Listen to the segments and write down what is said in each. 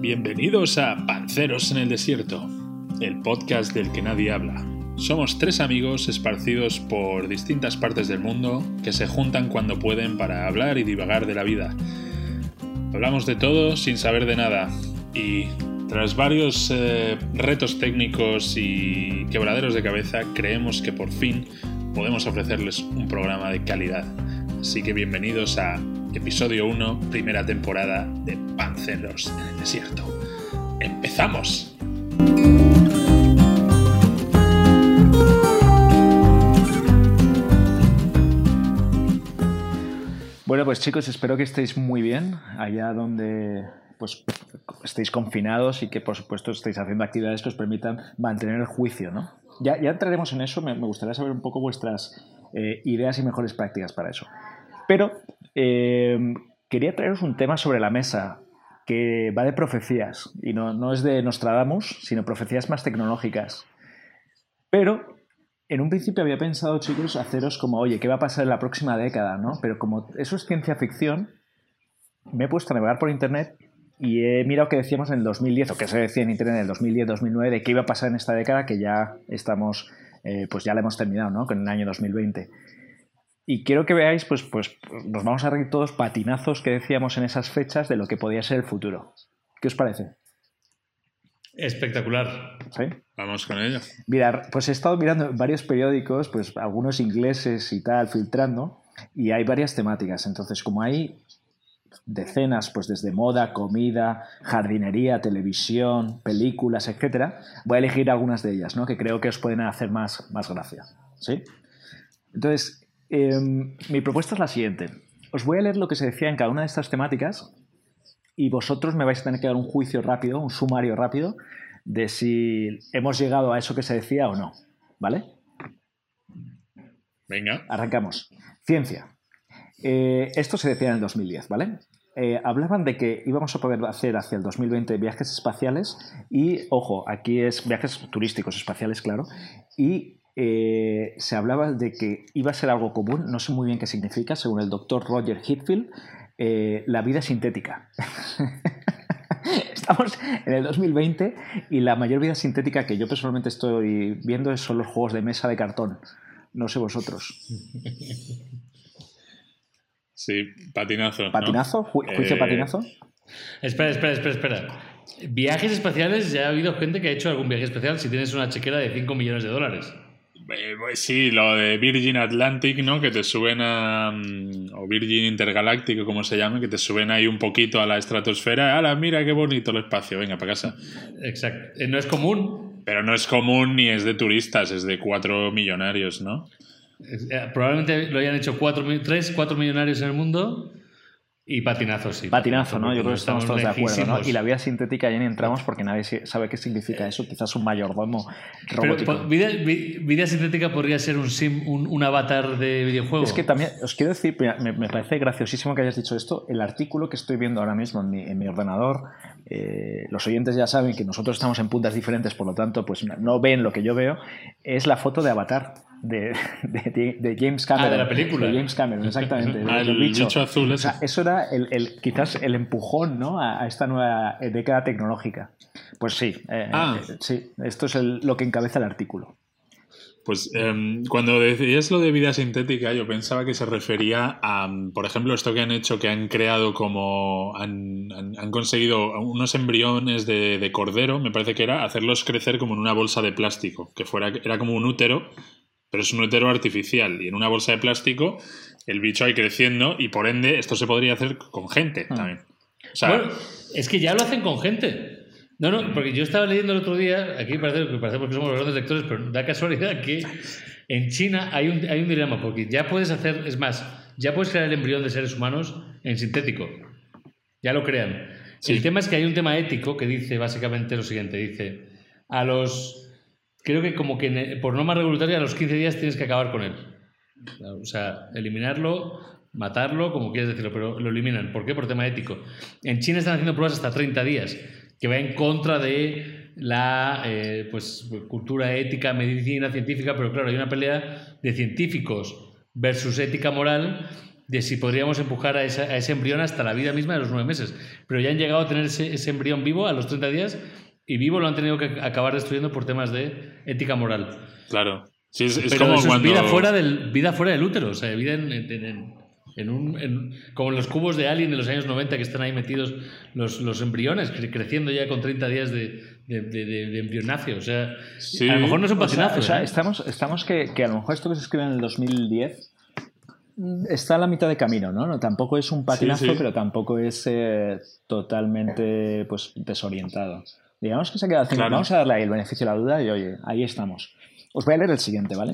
Bienvenidos a Panceros en el Desierto, el podcast del que nadie habla. Somos tres amigos esparcidos por distintas partes del mundo que se juntan cuando pueden para hablar y divagar de la vida. Hablamos de todo sin saber de nada y tras varios eh, retos técnicos y quebraderos de cabeza creemos que por fin podemos ofrecerles un programa de calidad. Así que bienvenidos a episodio 1, primera temporada de Panceros en el Desierto. ¡Empezamos! Bueno, pues chicos, espero que estéis muy bien allá donde pues estéis confinados y que por supuesto estéis haciendo actividades que os permitan mantener el juicio, ¿no? Ya, entraremos en eso, me, me gustaría saber un poco vuestras eh, ideas y mejores prácticas para eso. Pero eh, quería traeros un tema sobre la mesa que va de profecías, y no, no es de Nostradamus, sino profecías más tecnológicas. Pero en un principio había pensado, chicos, haceros como, oye, ¿qué va a pasar en la próxima década? ¿no? Pero como eso es ciencia ficción, me he puesto a navegar por internet y he mirado que decíamos en el 2010, o que se decía en internet en el 2010-2009, de qué iba a pasar en esta década, que ya estamos, eh, pues ya la hemos terminado, ¿no? Con el año 2020. Y quiero que veáis, pues, pues nos vamos a reír todos patinazos que decíamos en esas fechas de lo que podía ser el futuro. ¿Qué os parece? Espectacular. ¿Sí? Vamos con ello. Mira, pues he estado mirando varios periódicos, pues algunos ingleses y tal, filtrando, y hay varias temáticas. Entonces, como hay decenas, pues desde moda, comida, jardinería, televisión, películas, etcétera, voy a elegir algunas de ellas, ¿no? Que creo que os pueden hacer más, más gracia. ¿Sí? Entonces, eh, mi propuesta es la siguiente. Os voy a leer lo que se decía en cada una de estas temáticas y vosotros me vais a tener que dar un juicio rápido, un sumario rápido, de si hemos llegado a eso que se decía o no. ¿Vale? Venga. Arrancamos. Ciencia. Eh, esto se decía en el 2010, ¿vale? Eh, hablaban de que íbamos a poder hacer hacia el 2020 viajes espaciales y, ojo, aquí es viajes turísticos espaciales, claro, y eh, se hablaba de que iba a ser algo común, no sé muy bien qué significa, según el doctor Roger Hitfield, eh, la vida sintética. Estamos en el 2020 y la mayor vida sintética que yo personalmente estoy viendo son los juegos de mesa de cartón. No sé vosotros. Sí, patinazo. ¿Patinazo? Ju- ¿Juicio Eh, patinazo? Espera, espera, espera, espera. Viajes espaciales, ya ha habido gente que ha hecho algún viaje espacial si tienes una chequera de 5 millones de dólares. Eh, pues sí, lo de Virgin Atlantic, ¿no? Que te suben a. mm, o Virgin Intergaláctico, como se llame, que te suben ahí un poquito a la estratosfera. ¡Hala, mira qué bonito el espacio! Venga, para casa. Exacto. Eh, No es común. Pero no es común ni es de turistas, es de cuatro millonarios, ¿no? Eh, Probablemente lo hayan hecho 3, 4 millonarios en el mundo y patinazos, sí. Patinazo, ¿no? Yo creo que estamos todos de acuerdo. Y la vida sintética ya ni entramos porque nadie sabe qué significa eso. Quizás un mayordomo Pero robótico. vida, vi- vida sintética podría ser un, sim, un, un avatar de videojuego. Es que también, os quiero decir, me parece graciosísimo que hayas dicho esto. El artículo que estoy viendo ahora mismo en mi, en mi ordenador, eh, los oyentes ya saben que nosotros estamos en puntas diferentes, por lo tanto, pues no ven lo que yo veo, es la foto de Avatar de, de- de James Cameron. Ah, de la película. De James Cameron, exactamente. Ah, el bicho azul O sea, eso era el, el- quizás el empujón ¿no? a, a esta nueva eh, década tecnológica. Pues sí, eh, Ah. eh, sí, esto es el- lo que encabeza el artículo. Pues em, cuando decías lo de vida sintética, yo pensaba que se refería a, mm, por ejemplo, esto que han hecho, que han creado como. han, han- han conseguido unos embriones de, de cordero, me parece que era, hacerlos crecer como en una bolsa de plástico, que fuera, era como un útero, pero es un útero artificial. Y en una bolsa de plástico, el bicho ahí creciendo, y por ende, esto se podría hacer con gente Ah. también. O sea, Bueno, es que ya lo hacen con gente. No, no, porque yo estaba leyendo el otro día, aquí parece que parecemos que somos los grandes lectores, pero da casualidad que en China hay un, hay un dilema, porque ya puedes hacer, es más, ya puedes crear el embrión de seres humanos en sintético. Ya lo crean. Sí. El tema es que hay un tema ético que dice básicamente lo siguiente, dice, a los, creo que como que por norma revoluntaria a los 15 días tienes que acabar con él. O sea, eliminarlo, matarlo, como quieras decirlo, pero lo eliminan. ¿Por qué? Por tema ético. En China están haciendo pruebas hasta 30 días, que va en contra de la eh, pues, cultura ética, medicina, científica, pero claro, hay una pelea de científicos versus ética moral de si podríamos empujar a ese embrión hasta la vida misma de los nueve meses. Pero ya han llegado a tener ese, ese embrión vivo a los 30 días y vivo lo han tenido que acabar destruyendo por temas de ética moral. Claro. Sí, es, es Pero como eso es cuando. vida fuera, del, vida fuera del útero, o sea, vida en, en- en- en un, en- como en los cubos de Alien de los años 90 que están ahí metidos los, los embriones, cre- creciendo ya con 30 días de, de, de, de- de embrionacio. O sea, Sí. a lo mejor no es un O sea, patinazo. o sea, ¿eh? estamos, estamos que, que a lo mejor esto que se escribe en el 2010 mm, está a la mitad de camino, ¿no? No, tampoco es un patinazo, sí. pero tampoco es eh, totalmente pues, desorientado. Digamos que se ha quedado cinco. Claro. Vamos a darle ahí el beneficio de la duda y oye, ahí estamos. Os voy a leer el siguiente, ¿vale?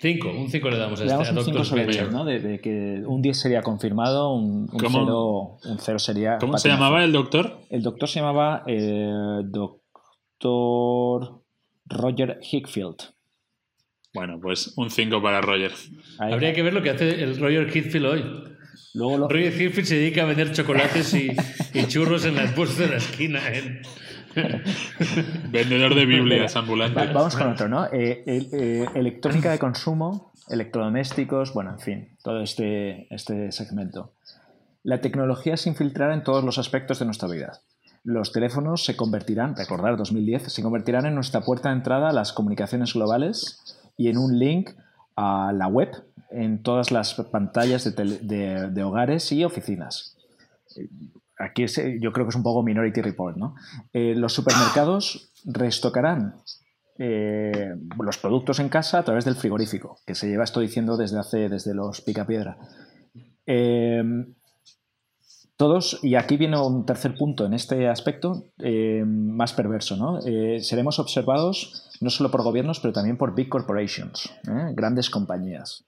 Cinco, un 5 le damos a, Le este, damos un Doctor 5 sobre Fletcher. 10, ¿no? De, de que un 10 sería confirmado, un, un, ¿Cómo? 0, un cero sería. ¿Cómo se llamaba el doctor? El doctor se llamaba eh, Doctor Roger Hickfield. Bueno, pues un 5 para Roger. Ahí. Habría que ver lo que hace el Roger Hitfield hoy. Luego lo- Roger Hitfield se dedica a vender chocolates y, y churros en las puestas de la esquina. ¿eh? Vendedor de Biblias Va- ambulantes. vamos con otro, ¿no? Eh, el- eh, electrónica de consumo, electrodomésticos, bueno, en fin, todo este, este segmento. La tecnología se infiltrará en todos los aspectos de nuestra vida. Los teléfonos se convertirán, recordar 2010, se convertirán en nuestra puerta de entrada a las comunicaciones globales y en un link a la web en todas las pantallas de, tele- de- de hogares y oficinas. Aquí eh, yo creo que es un poco Minority Report, ¿no? Eh, los supermercados restocarán eh, los productos en casa a través del frigorífico, que se lleva esto diciendo desde hace, desde los Picapiedra. Eh, todos, y aquí viene un tercer punto en este aspecto eh, más perverso, ¿no? Seremos observados no solo por gobiernos, pero también por big corporations, grandes compañías.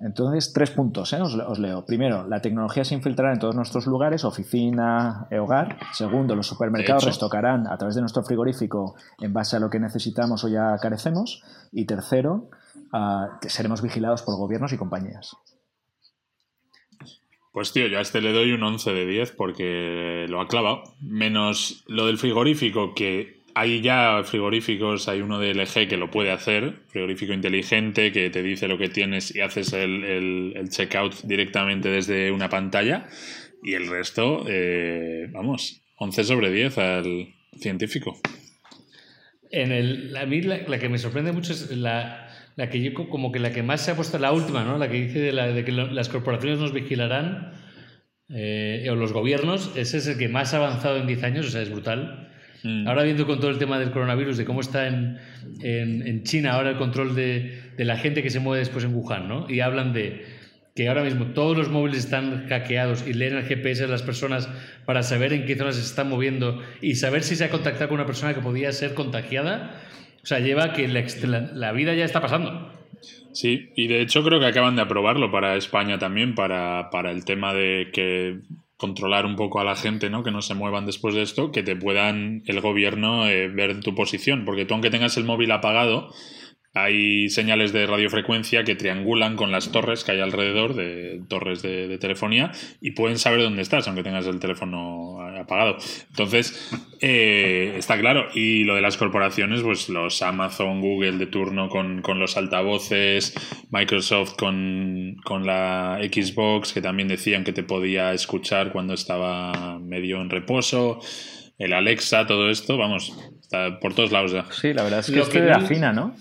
Entonces, tres puntos, ¿eh? os, os leo. Primero, la tecnología se infiltrará en todos nuestros lugares, oficina, eh, hogar. Segundo, los supermercados restocarán a través de nuestro frigorífico en base a lo que necesitamos o ya carecemos. Y tercero, ah, que seremos vigilados por gobiernos y compañías. Pues tío, yo a este le doy un 11 de 10 porque lo ha clavado. Menos lo del frigorífico, que hay ya frigoríficos, hay uno de LG que lo puede hacer, frigorífico inteligente que te dice lo que tienes y haces el, el- el checkout directamente desde una pantalla. Y el resto, eh, vamos, 11 sobre 10 al científico. En el, a mí la, la que me sorprende mucho es la, la que yo co- como que la que más se ha puesto, la última, ¿no? La que dice de, que las corporaciones nos vigilarán eh, o los gobiernos. Ese es el que más ha avanzado en 10 años, o sea, es brutal. Mm. Ahora viendo con todo el tema del coronavirus, de cómo está en, en, en China ahora el control de, de la gente que se mueve después en Wuhan, ¿no? Y hablan de que ahora mismo todos los móviles están hackeados y leen el GPS de las personas para saber en qué zonas se están moviendo y saber si se ha contactado con una persona que podía ser contagiada. O sea, lleva que la, la- la vida ya está pasando. Sí, y de hecho creo que acaban de aprobarlo para España también, para, para el tema de que controlar un poco a la gente, ¿no? Que no se muevan después de esto, que te puedan el gobierno eh, ver tu posición, porque tú aunque tengas el móvil apagado, hay señales de radiofrecuencia que triangulan con las torres que hay alrededor de torres de, de telefonía y pueden saber dónde estás, aunque tengas el teléfono apagado. Entonces, eh, está claro. Y lo de las corporaciones, pues los Amazon, Google de turno con, con los altavoces, Microsoft con, con la Xbox, que también decían que te podía escuchar cuando estaba medio en reposo, el Alexa, todo esto, vamos, está por todos lados ya. Sí, la verdad es que Lo este que era fina, ¿no?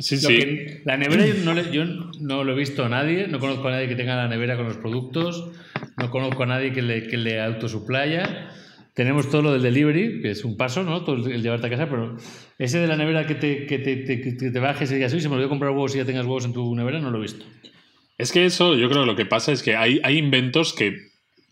Sí, Lo sí. que- la nevera yo no, le- yo no lo he visto a nadie, no conozco a nadie que tenga la nevera con los productos, no conozco a nadie que le, que le autosuplaya. Tenemos todo lo del delivery, que es un paso, ¿no? Todo el, el llevarte a casa, pero ese de la nevera que te, que te, te- que te bajes y digas, uy, se me olvidó comprar huevos y ya tengas huevos en tu nevera, no lo he visto. Es que eso, yo creo que lo que pasa es que hay, hay inventos que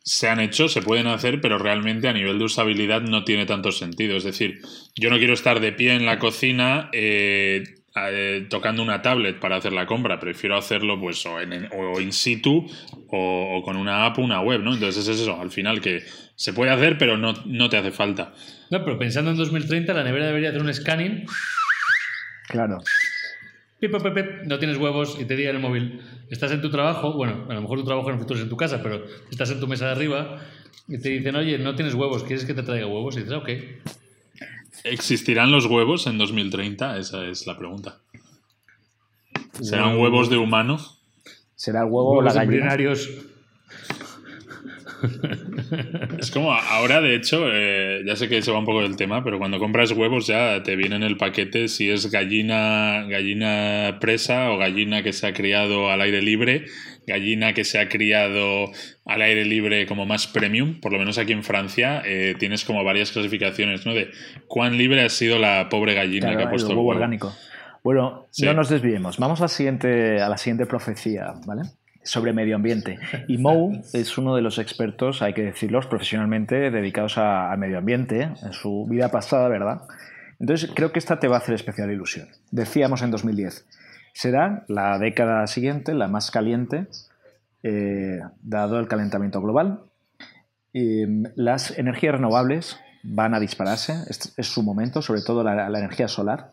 se han hecho, se pueden hacer, pero realmente a nivel de usabilidad no tiene tanto sentido. Es decir, yo no quiero estar de pie en la cocina eh, eh, tocando una tablet para hacer la compra, prefiero hacerlo pues o, en, o in situ o, o con una app, una web, ¿no? Entonces es eso, al final que se puede hacer, pero no, no te hace falta. No, pero pensando en 2030, la nevera debería hacer un scanning, Claro. pip, pip, pip, pip, no tienes huevos y te diga en el móvil, estás en tu trabajo, bueno, a lo mejor tu trabajo en el futuro es en tu casa, pero estás en tu mesa de arriba y te dicen, oye, no tienes huevos, ¿quieres que te traiga huevos? Y dices, "Ah, ok. ¿Existirán los huevos en 2030? Esa es la pregunta. ¿Serán huevos de humano? será el huevo o la Huevos gallina. Es como ahora, de hecho, eh, ya sé que se va un poco del tema, pero cuando compras huevos ya te viene en el paquete si es gallina, gallina presa o gallina que se ha criado al aire libre, gallina que se ha criado al aire libre como más premium, por lo menos aquí en Francia eh, tienes como varias clasificaciones, ¿no? De cuán libre ha sido la pobre gallina Claro, que ha puesto el huevo. orgánico. Bueno, Sí. no nos desviemos. Vamos a la siguiente, a la siguiente profecía, ¿vale? Sobre medio ambiente. Y Mou es uno de los expertos, hay que decirlos, profesionalmente dedicados a- al medio ambiente en su vida pasada, ¿verdad? Entonces creo que esta te va a hacer especial ilusión. Decíamos en 2010, será la década siguiente la más caliente, eh, dado el calentamiento global. Y, mm, las energías renovables van a dispararse, es, es su momento, sobre todo la, la energía solar,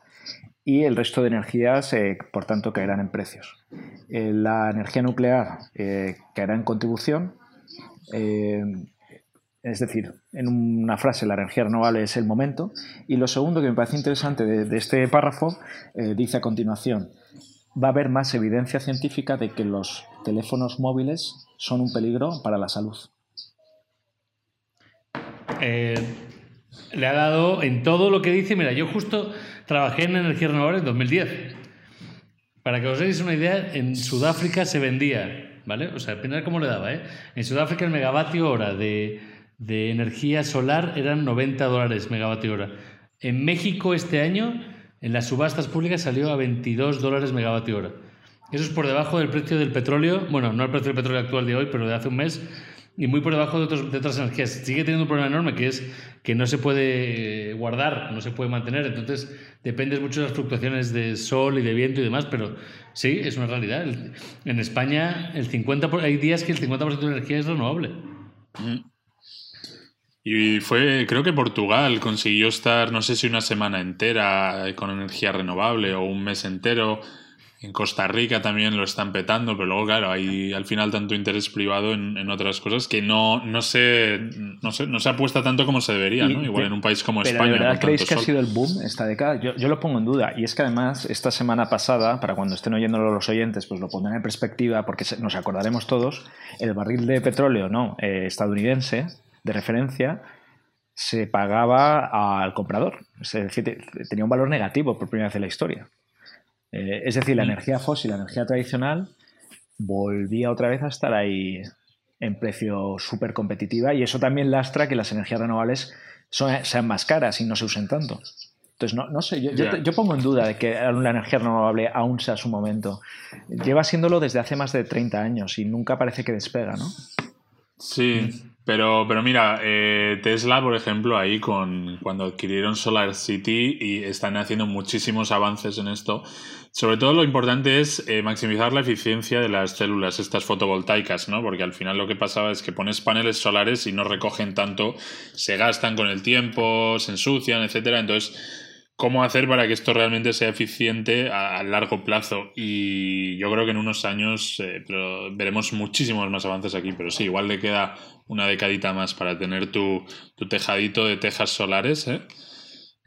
y el resto de energías, eh, por tanto, caerán en precios. Eh, la energía nuclear eh, caerá en contribución, eh, es decir, en una frase, la energía renovable es el momento, y lo segundo que me parece interesante de, este párrafo, dice a continuación, va a haber más evidencia científica de que los teléfonos móviles son un peligro para la salud. Le ha dado en todo lo que dice. Mira, yo justo trabajé en energía renovable en 2010. Para que os deis una idea, en Sudáfrica se vendía, ¿vale? O sea, al cómo le daba, ¿eh? En Sudáfrica el megavatio hora de, de energía solar eran 90 dólares megavatio hora. En México este año, en las subastas públicas salió a 22 dólares megavatio hora. Eso es por debajo del precio del petróleo, bueno, no el precio del petróleo actual de hoy, pero de hace un mes, y muy por debajo de, otras energías. Sigue teniendo un problema enorme que es que no se puede guardar, no se puede mantener, entonces dependes mucho de las fluctuaciones de sol y de viento y demás, pero sí, es una realidad. En España el 50 por- hay días que el 50% de la energía es renovable. Y fue, creo que Portugal consiguió estar, no sé si una semana entera con energía renovable o un mes entero. En Costa Rica también lo están petando, pero luego, claro, hay al final tanto interés privado en, en otras cosas que no, no, se, no, se, no se apuesta tanto como se debería, Y ¿no? Igual de- en un país como Pero España. ¿de verdad creéis que ha sido el boom esta década? Yo, yo lo pongo en duda. Y es que además, esta semana pasada, para cuando estén oyéndolo los oyentes, pues lo pondrán en perspectiva, porque nos acordaremos todos, el barril de petróleo no eh, estadounidense de referencia se pagaba al comprador. Es decir, te- tenía un valor negativo por primera vez en la historia. Eh, es decir, la Mm. energía fósil, la energía tradicional, volvía otra vez a estar ahí en precio súper competitiva y eso también lastra que las energías renovables son- sean más caras y no se usen tanto. Entonces, no, no sé, yo, yo pongo en duda de que la energía renovable aún sea su momento. Lleva siéndolo desde hace más de 30 años y nunca parece que despega, ¿no? Sí, pero, pero mira, eh, Tesla, por ejemplo, ahí con cuando adquirieron Solar City y están haciendo muchísimos avances en esto. Sobre todo lo importante es eh, maximizar la eficiencia de las células, estas fotovoltaicas, ¿no? Porque al final lo que pasaba es que pones paneles solares y no recogen tanto, se gastan con el tiempo, se ensucian, etcétera. Entonces, cómo hacer para que esto realmente sea eficiente a, largo plazo. Y yo creo que en unos años eh, pero veremos muchísimos más avances aquí, pero sí, igual le queda una decadita más para tener tu, tu tejadito de tejas solares, ¿eh?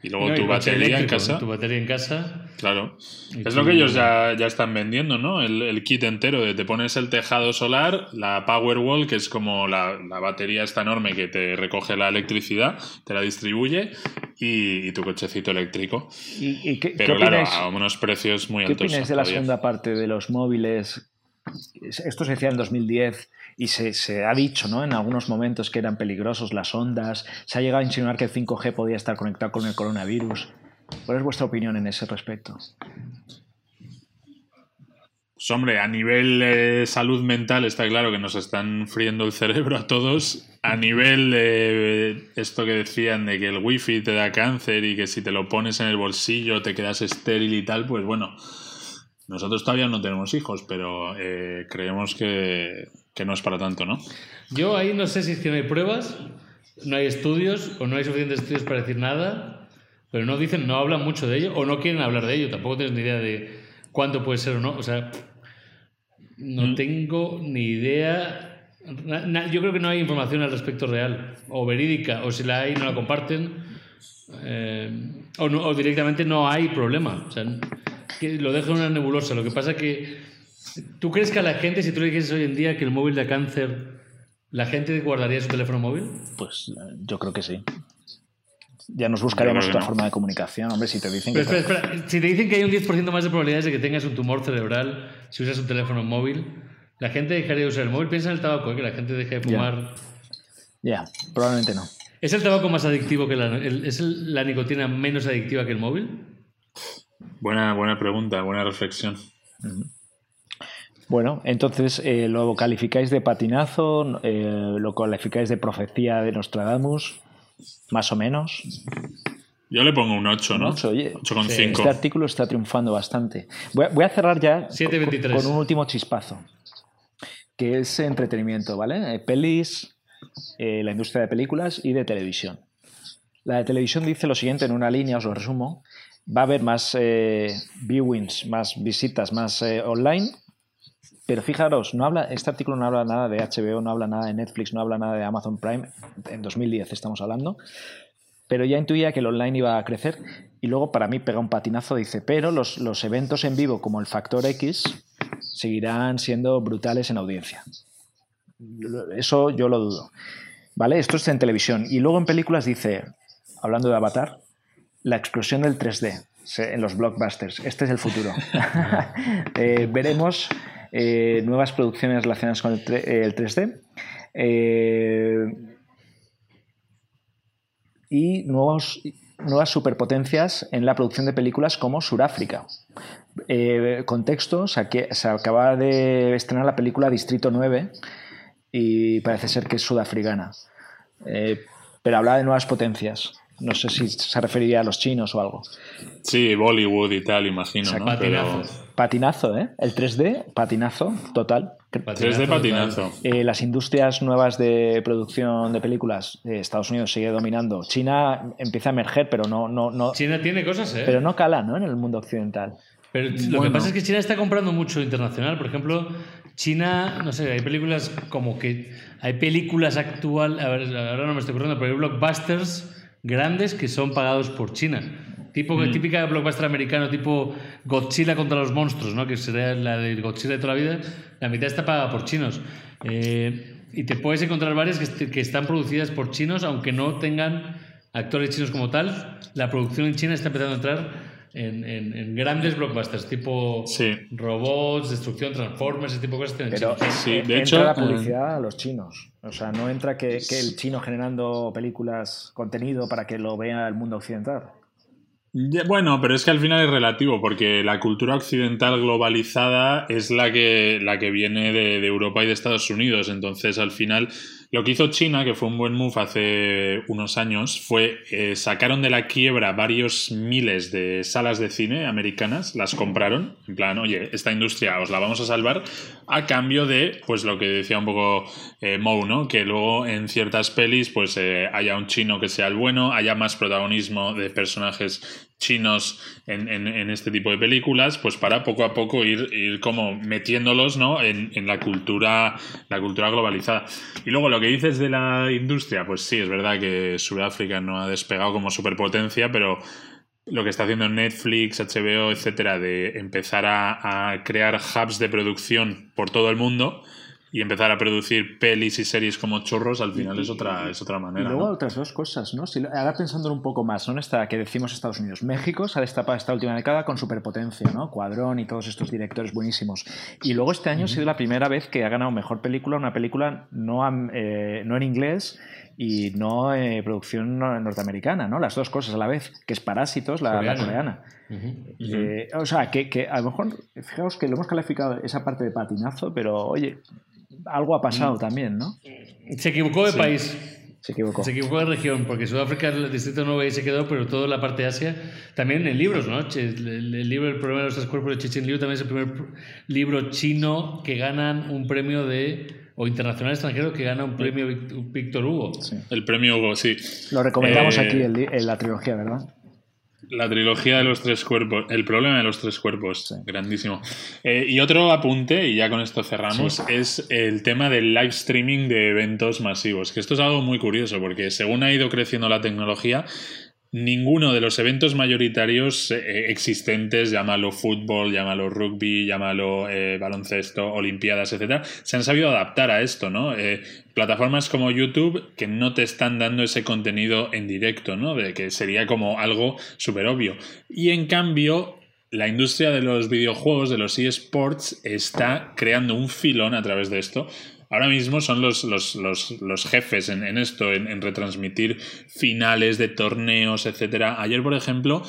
Y luego No, tu batería en casa. Tu batería en casa. Claro. Y Es tú- lo que ellos ya, ya están vendiendo, ¿no? El, el kit entero de te pones el tejado solar, la Powerwall, que es como la, la batería esta enorme que te recoge la electricidad, te la distribuye, y, y tu cochecito eléctrico. ¿Y, y qué, Pero qué claro, a unos precios muy qué altos. opináis de la todavía. segunda parte de los móviles? Esto se decía en 2010 y se, se ha dicho ¿no? en algunos momentos que eran peligrosos las ondas. Se ha llegado a insinuar que el 5G podía estar conectado con el coronavirus. ¿Cuál es vuestra opinión en ese respecto? Pues hombre, a nivel eh, salud mental está claro que nos están friendo el cerebro a todos. A nivel de esto que decían de que el wifi te da cáncer y que si te lo pones en el bolsillo te quedas estéril y tal, pues bueno, nosotros todavía no tenemos hijos, pero eh, creemos que, que no es para tanto, ¿no? Yo ahí no sé si es que no hay pruebas, no hay estudios o no hay suficientes estudios para decir nada, pero no dicen, no hablan mucho de ello o no quieren hablar de ello. Tampoco tienes ni idea de cuánto puede ser o no. O sea, no Mm. tengo ni idea. Na- na- yo creo que no hay información al respecto real o verídica, o si la hay, no la comparten, eh, o, no- o directamente no hay problema. O sea, que lo dejan en una nebulosa. Lo que pasa que ¿Tú crees que a la gente, si tú le dijeses hoy en día que el móvil da cáncer, la gente guardaría su teléfono móvil? Pues eh, yo creo que sí. Ya nos buscaríamos otra no. forma de comunicación. Hombre, si te dicen Pero que. espera, espera, si te dicen que hay un 10% más de probabilidades de que tengas un tumor cerebral si usas un teléfono móvil, la gente dejaría de usar el móvil. Piensa en el tabaco, ¿eh? que la gente deje de Ya. fumar. Ya, probablemente no. ¿Es el tabaco más adictivo que la, el- es el- la nicotina menos adictiva que el móvil? Buena, buena pregunta, buena reflexión. Bueno, entonces eh, lo calificáis de patinazo, eh, lo calificáis de profecía de Nostradamus, más o menos. Yo le pongo un 8, ¿no? Ocho, oye. 8,5. Este artículo está triunfando bastante. Voy a, voy a cerrar ya 7,23. con, con un último chispazo, que es entretenimiento, ¿vale? Eh, Pelis, eh, la industria de películas y de televisión. La de televisión dice lo siguiente en una línea, os lo resumo. Va a haber más eh, viewings, más visitas, más eh, online, pero fijaros, no habla, este artículo no habla nada de HBO, no habla nada de Netflix, no habla nada de Amazon Prime, en 2010 estamos hablando, pero ya intuía que el online iba a crecer y luego para mí pega un patinazo, dice, pero los, eventos en vivo como el Factor X seguirán siendo brutales en audiencia. Eso yo lo dudo. ¿Vale? Esto es en televisión. Y luego en películas dice, hablando de Avatar, la explosión del 3D se- en los blockbusters. Este es el futuro. Eh, veremos eh, nuevas producciones relacionadas con el, eh, el 3D. eh, y nuevos, nuevas superpotencias en la producción de películas como Suráfrica. Eh, contexto, se acaba de estrenar la película Distrito 9 y parece ser que es sudafricana. Eh, pero hablaba de nuevas potencias. No sé si se referiría a los chinos o algo. Sí, Bollywood y tal, imagino, ¿no? Patinazo. Pero Patinazo, ¿eh? El 3D, patinazo, total. 3D patinazo. Eh, las industrias nuevas de producción de películas, eh, Estados Unidos sigue dominando. China empieza a emerger, pero no, no, no, China tiene cosas, ¿eh? pero no cala ¿no? en el mundo occidental. Pero lo que pasa es que China está comprando mucho internacional. Por ejemplo, China, no sé, hay películas como que. Hay películas actual. A ver, ahora no me estoy acordando, pero hay blockbusters grandes que son pagados por China. Tipo, Mm. Típica blockbuster americano, tipo Godzilla contra los monstruos, ¿no? Que sería la de Godzilla de toda la vida. La mitad está pagada por chinos. Eh, y te puedes encontrar varias que, est- que están producidas por chinos, aunque no tengan actores chinos como tal. La producción en China está empezando a entrar en, en- en grandes blockbusters, tipo Sí. robots, destrucción, transformers, ese tipo de cosas. Pero chinos. Sí, de entra hecho, la eh, publicidad a los chinos. O sea, no entra que, que el chino generando películas, contenido para que lo vea el mundo occidental. Bueno, pero es que al final es relativo, porque la cultura occidental globalizada es la que, la que viene de, de Europa y de Estados Unidos. Entonces, al final, lo que hizo China, que fue un buen move hace unos años, fue eh, sacaron de la quiebra varios miles de salas de cine americanas, las compraron, en plan, oye, esta industria os la vamos a salvar, a cambio de, pues lo que decía un poco eh, ¿no? Que luego en ciertas pelis, pues eh, haya un chino que sea el bueno, haya más protagonismo de personajes chinos en, en- en este tipo de películas, pues para poco a poco ir, ir como metiéndolos ¿no? en, en la cultura la cultura globalizada. Y luego lo que dices de la industria, pues sí, es verdad que Sudáfrica no ha despegado como superpotencia, pero lo que está haciendo Netflix, HBO, etcétera, de empezar a, a crear hubs de producción por todo el mundo y empezar a producir pelis y series como chorros, al final es otra, es otra Y manera. luego ¿no? otras dos cosas, ¿no? Si, ahora pensándolo un poco más, ¿no? En esta que decimos Estados Unidos. México se ha destapado esta última década con superpotencia, ¿no? Cuadrón y todos estos directores buenísimos. Y luego este año ha sido la primera vez que ha ganado mejor película, una película no, eh, no en inglés y no eh, producción no- norteamericana, ¿no? Las dos cosas a la vez, que es Parásitos, la la Coreana. Eh, o sea, que, que a lo mejor, fijaos que lo hemos calificado esa parte de patinazo, pero oye, algo ha pasado Mm. también, ¿no? Se equivocó de Sí. país. Se equivocó. Se equivocó de región, porque Sudáfrica, el distrito 9 ahí se quedó, pero toda la parte de Asia, también en libros, ¿no? El, el libro El problema de los tres cuerpos de Chichen Liu también es el primer pr- libro chino que ganan un premio de, o internacional extranjero, que gana un premio Víctor Hugo. Sí. El premio Hugo, sí. Lo recomendamos Eh, aquí el en la trilogía, ¿verdad? La trilogía de los tres cuerpos, el problema de los tres cuerpos, Sí. grandísimo. Eh, y otro apunte, y ya con esto cerramos, es el tema del live streaming de eventos masivos, que esto es algo muy curioso, porque según ha ido creciendo la tecnología, ninguno de los eventos mayoritarios eh, existentes, llámalo fútbol, llámalo rugby, llámalo eh, baloncesto, olimpiadas, etcétera, se han sabido adaptar a esto, ¿no? Eh, plataformas como YouTube que no te están dando ese contenido en directo, ¿no? De que sería como algo súper obvio. Y en cambio, la industria de los videojuegos, de los eSports, está creando un filón a través de esto ahora mismo son los, los, jefes en, esto, en, retransmitir finales de torneos, etcétera. Ayer, por ejemplo,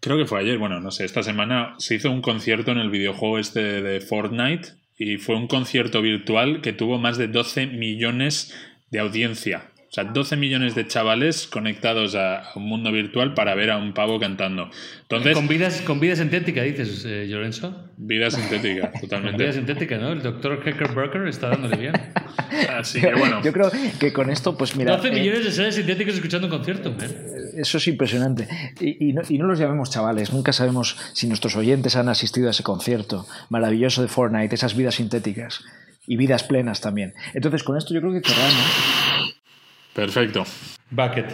creo que fue ayer, bueno, no sé, esta semana se hizo un concierto en el videojuego este de Fortnite y fue un concierto virtual que tuvo más de 12 millones de audiencia. O sea, 12 millones de chavales conectados a, un mundo virtual para ver a un pavo cantando. Entonces, con, vidas, con vida sintética, dices, eh, Lorenzo. Vida sintética, totalmente. vida sintética, ¿no? El doctor Heckerberger está dándole bien. Así que bueno. Yo creo que con esto, pues mira. 12 eh, millones de seres sintéticos escuchando un concierto. ¿eh? Eso es impresionante. Y, no, y, no, los llamemos chavales. Nunca sabemos si nuestros oyentes han asistido a ese concierto maravilloso de Fortnite, esas vidas sintéticas y vidas plenas también. Entonces, con esto yo creo que cerramos. Perfecto. Bucket.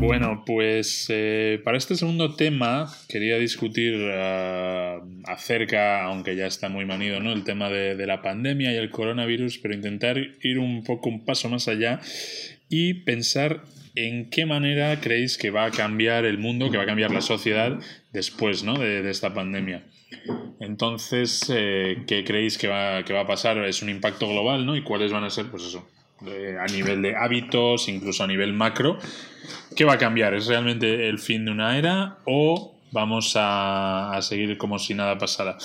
Bueno, pues eh, para este segundo tema quería discutir uh, acerca, aunque ya está muy manido, ¿no? El tema de, de, la pandemia y el coronavirus, pero intentar ir un poco un paso más allá y pensar ¿en qué manera creéis que va a cambiar el mundo, que va a cambiar la sociedad después de, esta pandemia? Entonces, eh, ¿qué creéis que va, que va a pasar? ¿Es un impacto global, ¿no? ¿Y cuáles van a ser, pues eso, a nivel de hábitos, incluso a nivel macro? ¿Qué va a cambiar? ¿Es realmente el fin de una era o vamos a, a seguir como si nada pasara?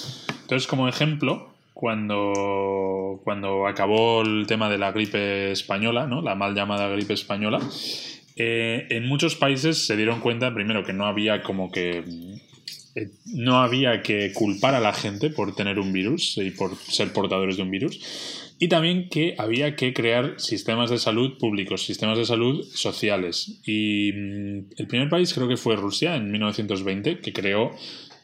Entonces, como ejemplo, cuando, cuando acabó el tema de la gripe española, ¿no? la mal llamada gripe española, eh, en muchos países se dieron cuenta, primero, que no había como que. Eh, no había que culpar a la gente por tener un virus y por ser portadores de un virus. Y también que había que crear sistemas de salud públicos, sistemas de salud sociales. Y mm, el primer país creo que fue Rusia en 1920, que creó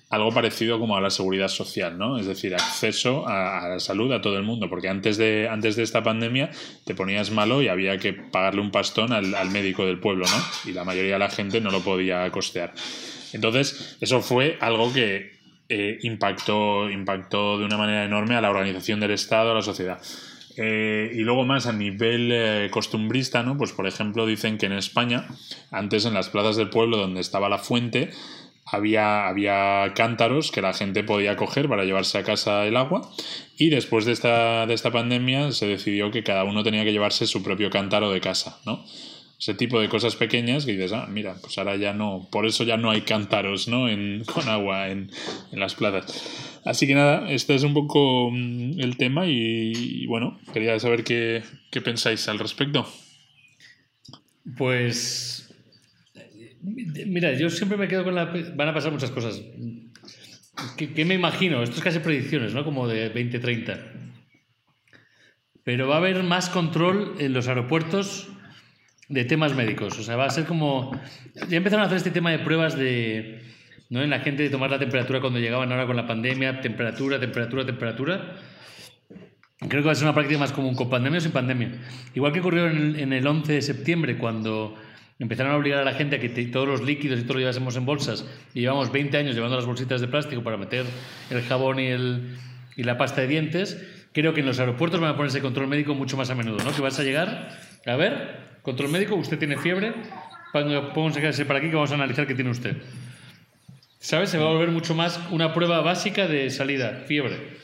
algo parecido como a la seguridad social, ¿no? Es decir, acceso a, la salud a todo el mundo, porque antes de, antes de esta pandemia te ponías malo y había que pagarle un pastón al, médico del pueblo, ¿no? Y la mayoría de la gente no lo podía costear. Entonces, eso fue algo que eh, impactó, impactó de una manera enorme a la organización del Estado, a la sociedad. Eh, y luego más a nivel eh, costumbrista, ¿no? Pues por ejemplo dicen que en España, antes en las plazas del pueblo donde estaba la fuente, había, había cántaros que la gente podía coger para llevarse a casa el agua y después de esta, de esta pandemia se decidió que cada uno tenía que llevarse su propio cántaro de casa, ¿no? Ese tipo de cosas pequeñas que dices, ah, mira, pues ahora ya no, por eso ya no hay cántaros, ¿no? En, con agua en, en las plazas. Así que nada, este es un poco mm, el tema y, bueno, quería saber qué, qué pensáis al respecto. Pues Mira, yo siempre me quedo con la... Van a pasar muchas cosas. ¿Qué, me imagino? Esto es casi predicciones, ¿no? Como de 2030. Pero va a haber más control en los aeropuertos de temas médicos. O sea, va a ser como... Ya empezaron a hacer este tema de pruebas de... ¿no? En la gente de tomar la temperatura cuando llegaban ahora con la pandemia, temperatura, temperatura, temperatura. Creo que va a ser una práctica más común con pandemia o sin pandemia. Igual que ocurrió en en el 11 de septiembre, cuando empezaron a obligar a la gente a que todos los líquidos y todo lo llevásemos en bolsas y llevamos 20 años llevando las bolsitas de plástico para meter el jabón y, el, y la pasta de dientes, creo que en los aeropuertos van a ponerse control médico mucho más a menudo, ¿no? Que vas a llegar, a ver, control médico, usted tiene fiebre, podemos sacarse para aquí que vamos a analizar qué tiene usted. ¿Sabes? Se va a volver mucho más una prueba básica de salida, fiebre.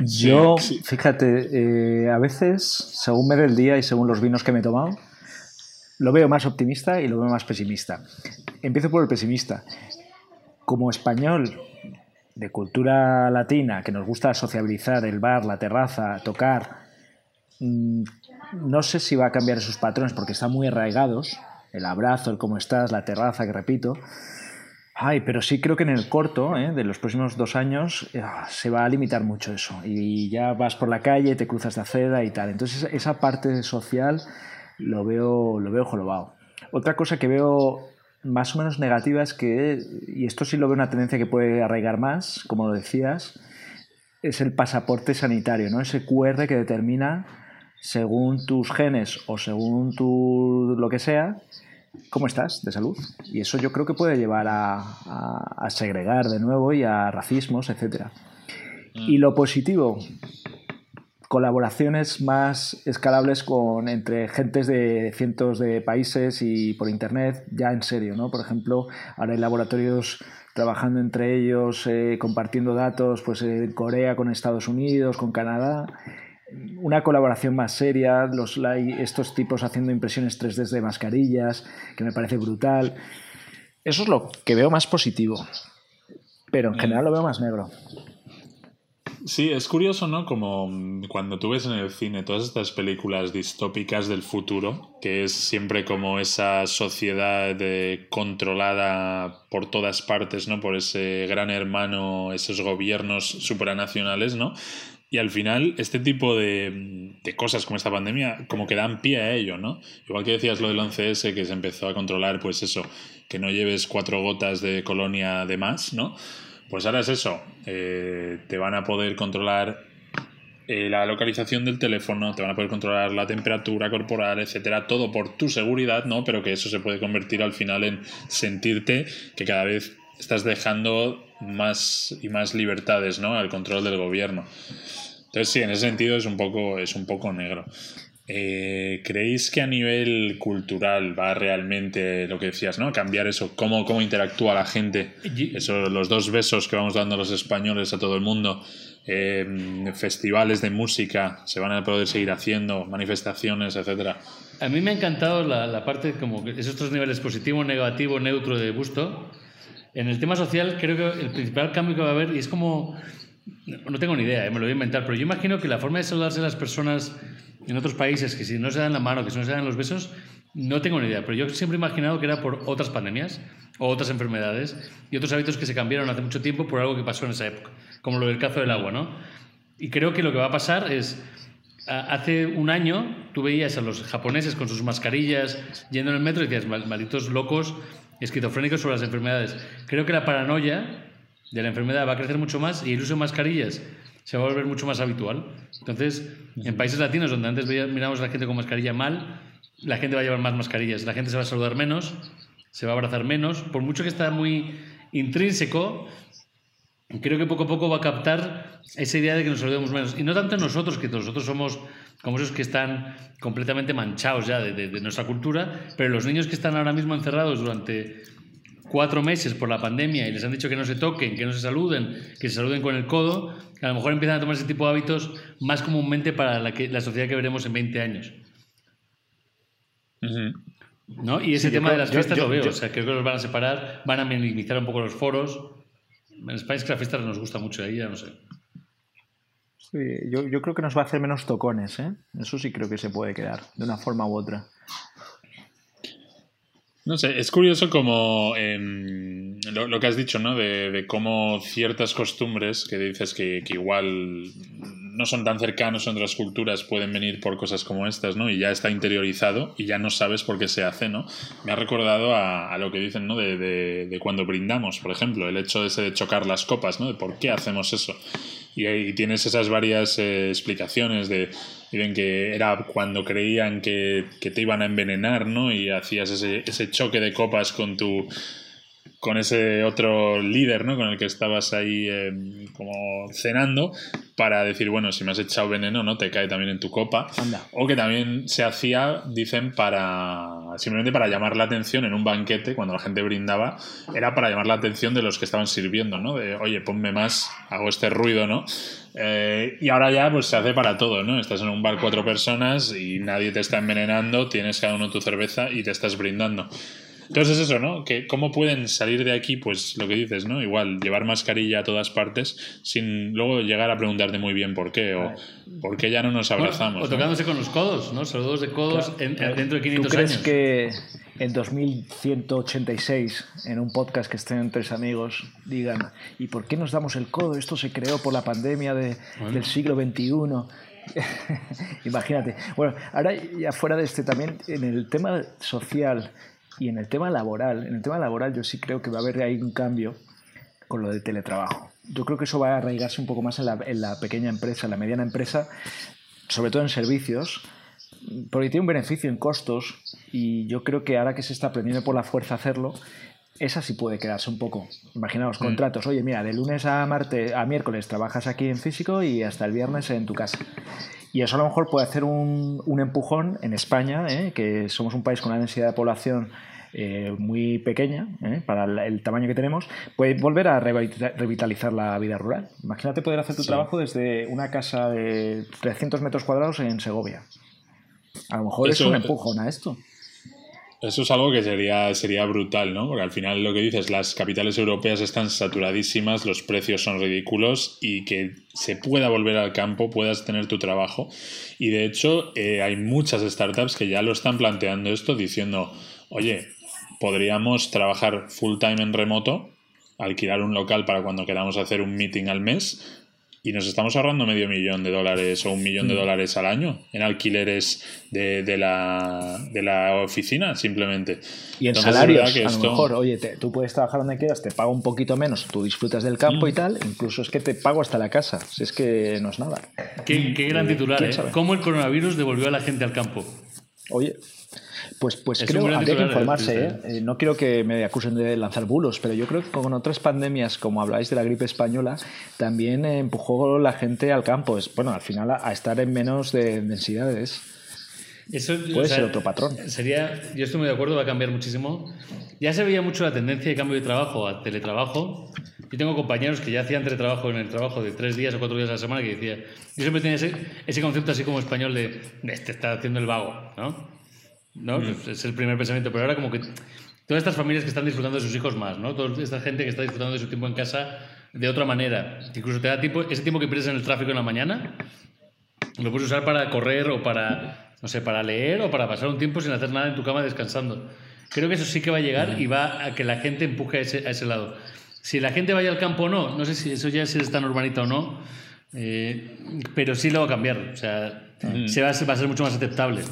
Yo, fíjate, eh, a veces, según me dé el día y según los vinos que me he tomado, lo veo más optimista y lo veo más pesimista. Empiezo por el pesimista. Como español de cultura latina, que nos gusta sociabilizar, el bar, la terraza, tocar, mm, no sé si va a cambiar esos patrones porque están muy arraigados. El abrazo, el cómo estás, la terraza, que repito. Ay, pero sí creo que en el corto, ¿eh? de los próximos dos años, eh, se va a limitar mucho eso. Y ya vas por la calle, te cruzas de acera y tal. Entonces, esa parte social lo veo, lo veo jorobado. Otra cosa que veo más o menos negativas que, y esto sí lo veo una tendencia que puede arraigar más, como lo decías, es el pasaporte sanitario, ¿no? Ese QR que determina, según tus genes o según tu lo que sea, cómo estás de salud. Y eso yo creo que puede llevar a, a, segregar de nuevo y a racismos, etc. Mm. Y lo positivo, colaboraciones más escalables con entre gentes de cientos de países y por internet, ya en serio, ¿no? Por ejemplo, ahora hay laboratorios trabajando entre ellos, eh, compartiendo datos, pues en Corea con Estados Unidos, con Canadá. Una colaboración más seria, los, estos tipos haciendo impresiones 3D de mascarillas, que me parece brutal. Eso es lo que veo más positivo, pero en general lo veo más negro. Sí, es curioso, ¿no? Como cuando tú ves en el cine todas estas películas distópicas del futuro, que es siempre como esa sociedad controlada por todas partes, ¿no? Por ese gran hermano, esos gobiernos supranacionales, ¿no? Y al final, este tipo de, de, cosas como esta pandemia, como que dan pie a ello, ¿no? Igual que decías lo del 11S, que se empezó a controlar, pues eso, que no lleves cuatro gotas de colonia de más, ¿no? Pues ahora es eso, eh, te van a poder controlar eh, la localización del teléfono, te van a poder controlar la temperatura corporal, etcétera, todo por tu seguridad, ¿no? Pero que eso se puede convertir al final en sentirte que cada vez estás dejando más y más libertades, ¿no? Al control del gobierno. Entonces sí, en ese sentido es un poco, es un poco negro. Eh, ¿Creéis que a nivel cultural va realmente lo que decías, ¿no? Cambiar eso, cómo, cómo interactúa la gente, eso, los dos besos que vamos dando los españoles a todo el mundo, eh, festivales de música se van a poder seguir haciendo, manifestaciones, etcétera. A mí me ha encantado la, la parte como esos tres niveles positivo, negativo, neutro de gusto. En el tema social creo que el principal cambio que va a haber y es como no tengo ni idea, eh, me lo voy a inventar, pero yo imagino que la forma de saludarse a las personas en otros países que si no se dan la mano, que si no se dan los besos, no tengo ni idea, pero yo siempre he imaginado que era por otras pandemias o otras enfermedades y otros hábitos que se cambiaron hace mucho tiempo por algo que pasó en esa época, como lo del cazo del agua, ¿no? Y creo que lo que va a pasar es, hace un año tú veías a los japoneses con sus mascarillas yendo en el metro y decías, malditos locos, esquizofrénicos sobre las enfermedades. Creo que la paranoia de la enfermedad va a crecer mucho más y el uso de mascarillas se va a volver mucho más habitual. Entonces, en países latinos donde antes miramos a la gente con mascarilla mal, la gente va a llevar más mascarillas, la gente se va a saludar menos, se va a abrazar menos, por mucho que está muy intrínseco, creo que poco a poco va a captar esa idea de que nos saludemos menos. Y no tanto nosotros, que nosotros somos como esos que están completamente manchados ya de, de nuestra cultura, pero los niños que están ahora mismo encerrados durante cuatro meses por la pandemia y les han dicho que no se toquen, que no se saluden, que se saluden con el codo, a lo mejor empiezan a tomar ese tipo de hábitos más comúnmente para la, que, la sociedad que veremos en 20 años. ¿No? Y ese tema de las fiestas lo veo, o sea, creo que los van a separar, van a minimizar un poco los foros. En España es que las fiestas nos gusta mucho, ahí ya no sé. Sí, yo, yo creo que nos va a hacer menos tocones, ¿eh? Eso sí creo que se puede quedar, de una forma u otra. No sé, es curioso como em, lo, que has dicho, ¿no? De, cómo ciertas costumbres que dices que, igual no son tan cercanos en otras culturas pueden venir por cosas como estas, ¿no? Y ya está interiorizado y ya no sabes por qué se hace, ¿no? Me ha recordado a, lo que dicen, ¿no? De, de, cuando brindamos, por ejemplo, el hecho ese de chocar las copas, ¿no? De por qué hacemos eso. Y, y tienes esas varias eh, explicaciones de Dicen que era cuando creían que, te iban a envenenar, ¿no? Y hacías ese, ese choque de copas con tu con ese otro líder, ¿no? Con el que estabas ahí em, como cenando para decir, bueno, si me has echado veneno, ¿no? Te cae también en tu copa. O que también se hacía, dicen, para simplemente para llamar la atención en un banquete, cuando la gente brindaba, era para llamar la atención de los que estaban sirviendo, ¿no? De, oye, ponme más, hago este ruido, ¿no? Eh, y ahora ya pues se hace para todo, ¿no? Estás en un bar cuatro personas y nadie te está envenenando, tienes cada uno tu cerveza y te estás brindando. Entonces es eso, ¿no? Que cómo pueden salir de aquí, pues lo que dices, ¿no? Igual, llevar mascarilla a todas partes sin luego llegar a preguntarte muy bien por qué o por qué ya no nos abrazamos. o tocándose con los codos, ¿no? Saludos de codos dentro de 500 ¿Tú crees años. que en 2186, en un podcast que estén tres amigos, digan, ¿y por qué nos damos el codo? Esto se creó por la pandemia de, del siglo XXI. Imagínate. Bueno, ahora ya fuera de este también, en el tema social, Y en el tema laboral, en el tema laboral yo sí creo que va a haber ahí un cambio con lo del teletrabajo. Yo creo que eso va a arraigarse un poco más en la, en la pequeña empresa, en la mediana empresa, sobre todo en servicios, porque tiene un beneficio en costos y yo creo que ahora que se está aprendiendo por la fuerza a hacerlo, esa sí puede quedarse un poco. Imaginaos, Mm. contratos. Oye, mira, de lunes a martes, a miércoles trabajas aquí en físico y hasta el viernes en tu casa. Y eso a lo mejor puede hacer un, un empujón en España, ¿eh? que somos un país con una densidad de población eh, muy pequeña ¿eh? para el, el tamaño que tenemos, puede volver a revita- revitalizar la vida rural. Imagínate poder hacer tu Sí. trabajo desde una casa de 300 metros cuadrados en Segovia. A lo mejor Eso- es un empujón a esto. Eso es algo que sería, sería brutal, ¿no? Porque al final lo que dices, las capitales europeas están saturadísimas, los precios son ridículos y que se pueda volver al campo, puedas tener tu trabajo. Y de hecho, eh, hay muchas startups que ya lo están planteando esto diciendo, oye, podríamos trabajar full time en remoto, alquilar un local para cuando queramos hacer un meeting al mes y nos estamos ahorrando medio millón de dólares o un millón de dólares al año en alquileres de, de la, de la oficina, simplemente. Y en Entonces, salarios, que a esto- lo mejor, oye, te- tú puedes trabajar donde quieras, te pago un poquito menos, tú disfrutas del campo y Mm. tal, incluso es que te pago hasta la casa, si es que no es nada. Qué, qué gran titular, ¿Quién ¿eh? ¿Cómo el coronavirus devolvió a la gente al campo? Oye, pues, pues Es creo que habría que informarse. ¿eh? Eh, No quiero que me acusen de lanzar bulos, pero yo creo que con otras pandemias, como habláis de la gripe española, también eh, empujó la gente al campo. Es, bueno, al final a, a estar en menos de densidades. Eso, Puede ser otro patrón. Sería, yo estoy muy de acuerdo, va a cambiar muchísimo. Ya se veía mucho la tendencia de cambio de trabajo a teletrabajo. Yo tengo compañeros que ya hacían teletrabajo en el trabajo de tres días o cuatro días a la semana que decía, yo siempre tenía ese, ese concepto así como español de, este está haciendo el vago, ¿no? ¿No? Mm. Es el primer pensamiento, pero ahora como que todas estas familias que están disfrutando de sus hijos más, ¿no? Toda esta gente que está disfrutando de su tiempo en casa de otra manera, incluso te da tiempo, ese tiempo que pierdes en el tráfico en la mañana, lo puedes usar para correr o para, no sé, para leer o para pasar un tiempo sin hacer nada en tu cama descansando. Creo que eso sí que va a llegar y va a que la gente empuje a ese, a ese lado. Si la gente vaya al campo o no, no sé si eso ya si es tan urbanita o no, eh, pero sí lo va a cambiar. O sea, se va, va a ser mucho más aceptable.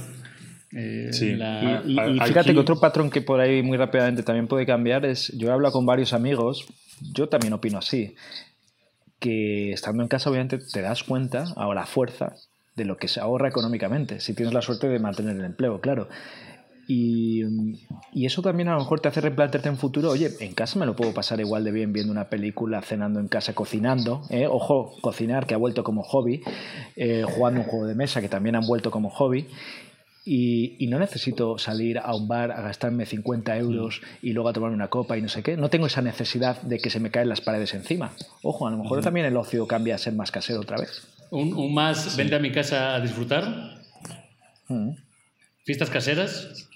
Eh, Sí. la- Y, y- y Aquí- fíjate que otro patrón que por ahí muy rápidamente también puede cambiar es, yo he hablado con varios amigos, yo también opino así, que estando en casa obviamente te das cuenta a la fuerza de lo que se ahorra económicamente, si tienes la suerte de mantener el empleo, claro. Y, y eso también a lo mejor te hace replantearte en futuro, oye, en casa me lo puedo pasar igual de bien viendo una película, cenando en casa, cocinando, ¿eh? ojo, cocinar que ha vuelto como hobby, eh, jugando un juego de mesa que también han vuelto como hobby. Y, y no necesito salir a un bar a gastarme 50 euros y luego a tomarme una copa y no sé qué. No tengo esa necesidad de que se me caen las paredes encima. Ojo, a lo mejor también el ocio cambia a ser más casero otra vez. un, un más, vente a mi casa a disfrutar, Mm. fiestas caseras.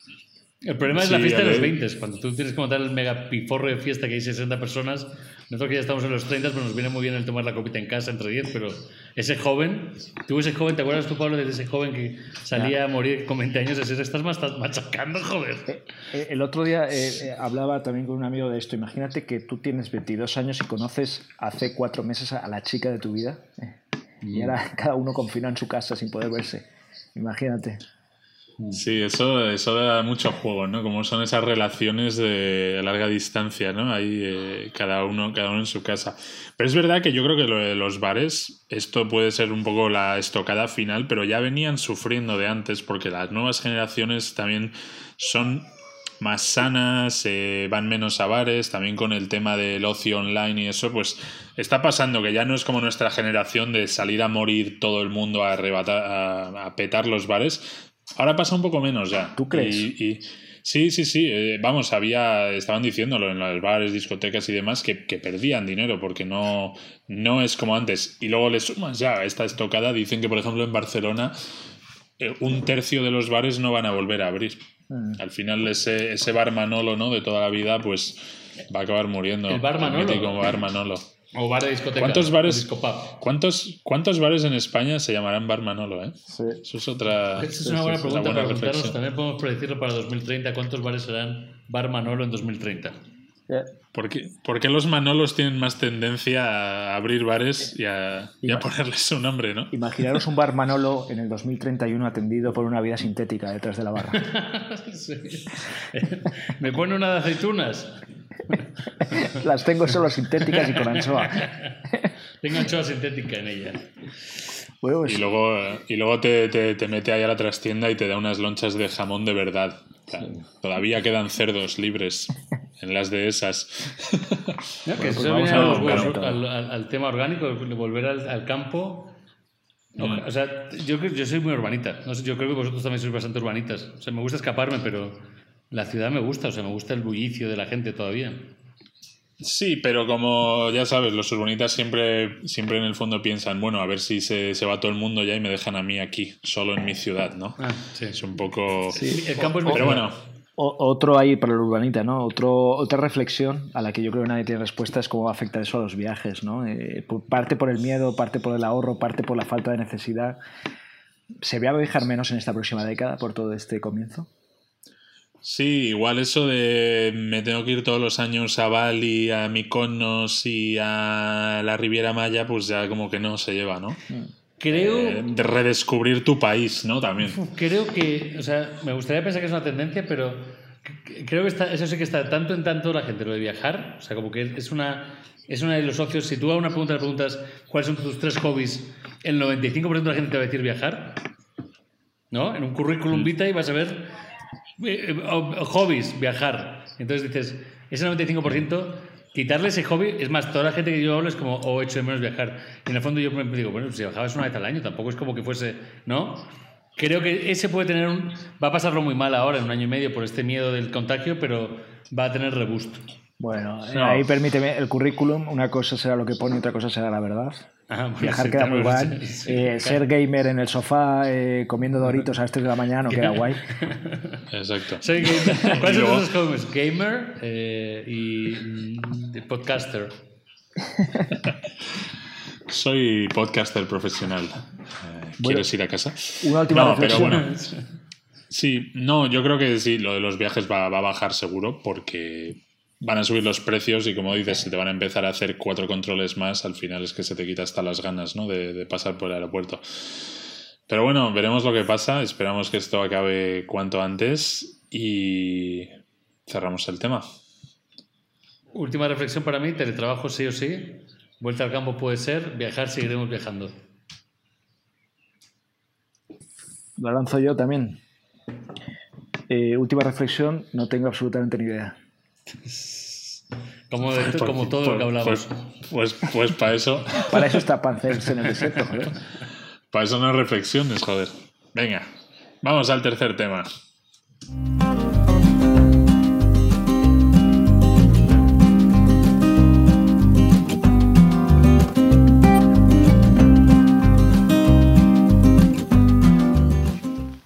El problema es Sí, la fiesta de los ver. 20, cuando tú tienes que montar el mega piforro de fiesta que hay 60 personas. Nosotros que ya estamos en los 30, pues nos viene muy bien el tomar la copita en casa entre 10, pero ese joven, tú ese joven, ¿te acuerdas tú, Pablo, de ese joven que salía a morir con 20 años? Ese estás machacando, joder. Eh, El otro día eh, eh, hablaba también con un amigo de esto. Imagínate que tú tienes 22 años y conoces hace cuatro meses a la chica de tu vida eh, y ahora cada uno confinado en su casa sin poder verse. Imagínate. Sí, eso, eso da mucho juego, ¿no? Como son esas relaciones de larga distancia, ¿no? Ahí eh, cada, uno, cada uno en su casa. Pero es verdad que yo creo que lo de los bares, esto puede ser un poco la estocada final, pero ya venían sufriendo de antes porque las nuevas generaciones también son más sanas, eh, van menos a bares, también con el tema del ocio online y eso, pues está pasando que ya no es como nuestra generación de salir a morir todo el mundo a arrebatar, a, a petar los bares. Ahora pasa un poco menos ya. ¿Tú crees? Y, y- sí, sí, sí. eh, vamos, había, estaban diciéndolo en los bares, discotecas y demás que, que perdían dinero porque no, no es como antes. Y luego le sumas ya a esta estocada. Dicen que, por ejemplo, en Barcelona eh, un tercio de los bares no van a volver a abrir. Mm. Al final ese, ese bar Manolo, ¿no? De toda la vida, pues va a acabar muriendo. ¿El bar Manolo? mítico bar Manolo. O bar de discoteca. ¿Cuántos bares-. ¿Cuántos, ¿Cuántos bares en España se llamarán bar Manolo, eh? Sí. Eso es otra... Esa es una buena pregunta buena para preguntarnos. reflexión. También podemos predecirlo para 2030. ¿Cuántos bares serán Bar Manolo en 2030? Eh, ¿Por qué, por qué los Manolos tienen más tendencia a abrir bares y a, y a Ima- ponerles su nombre, no? Imaginaros un bar Manolo en el 2031 atendido por una vida sintética detrás de la barra. Sí. Me pone una de aceitunas. Las tengo solo sintéticas y con anchoa. Tengo anchoa sintética en ella. Bueno, pues, Y luego, y luego te, te- te mete ahí a la trastienda y te da unas lonchas de jamón de verdad. O sea, Todavía quedan cerdos libres en las de esas. No, que pues vamos a los huevos, orgánico. al, al- al tema orgánico, de volver al, al campo. O- O sea, yo, yo soy muy urbanita. No sé, yo creo que vosotros también sois bastante urbanitas. O sea, me gusta escaparme, pero la ciudad me gusta. O sea, me gusta el bullicio de la gente todavía. Sí, pero como ya sabes, los urbanitas siempre, siempre en el fondo piensan, bueno, a ver si se, se va todo el mundo ya y me dejan a mí aquí, solo en mi ciudad, ¿no? Ah, sí. Es un poco... El campo es mi Pero bueno, otro ahí para el urbanita, ¿no? Otro, otra reflexión a la que yo creo que nadie tiene respuesta es cómo va a afectar eso a los viajes, ¿no? Eh, por- parte por el miedo, parte por el ahorro, parte por la falta de necesidad. ¿Se va a viajar menos en esta próxima década por todo este comienzo? Sí, igual eso de me tengo que ir todos los años a Bali, a Mykonos y a la Riviera Maya, pues ya como que no se lleva, ¿no? Creo, Eh, de redescubrir tu país, ¿no? También. creo que, o sea, me gustaría pensar que es una tendencia, pero creo que está, eso sí que está tanto en tanto la gente, lo de viajar, o sea, como que es una, es una de los socios, si tú a una pregunta le preguntas cuáles son tus tres hobbies, el 95% de la gente te va a decir viajar, ¿no? En un currículum vitae vas a ver hobbies, viajar. Entonces dices, ese 95%, quitarle ese hobby, es más, toda la gente que yo hablo es como, oh, echo de menos viajar. Y en el fondo yo me digo, bueno, si viajabas una vez al año, tampoco es como que fuese, ¿no? Creo que ese puede tener un... Va a pasarlo muy mal ahora, en un año y medio, por este miedo del contagio, pero va a tener rebusto. Bueno, eh, No. ahí permíteme el currículum, una cosa será lo que pone, otra cosa será la verdad. Ajá, bueno, Viajar sí, queda muy guay. sí, Eh, claro. ser gamer en el sofá, eh, comiendo doritos a las 3 de la mañana, no queda guay. Exacto. Soy gamer. ¿Cuáles Y son hobbies? Gamer eh, y mm, podcaster. Soy podcaster profesional. Eh, ¿Quieres ir a casa? Una última No, pero bueno. Sí, no, yo creo que sí, lo de los viajes va, va a bajar seguro porque van a subir los precios y como dices, si te van a empezar a hacer cuatro controles más, al final es que se te quita hasta las ganas ¿no? de, de pasar por el aeropuerto. Pero bueno, veremos lo que pasa, esperamos que esto acabe cuanto antes y cerramos el tema. Última reflexión para mí, teletrabajo sí o sí. Vuelta al campo puede ser, viajar seguiremos viajando. Lo lanzo yo también. Eh, última reflexión, no tengo absolutamente ni idea. Como, de- como todo lo que hablamos. Pues, pues, pues para eso, Para eso está Pancers en el desierto, joder. para eso no reflexiones, joder. Venga, vamos al tercer tema.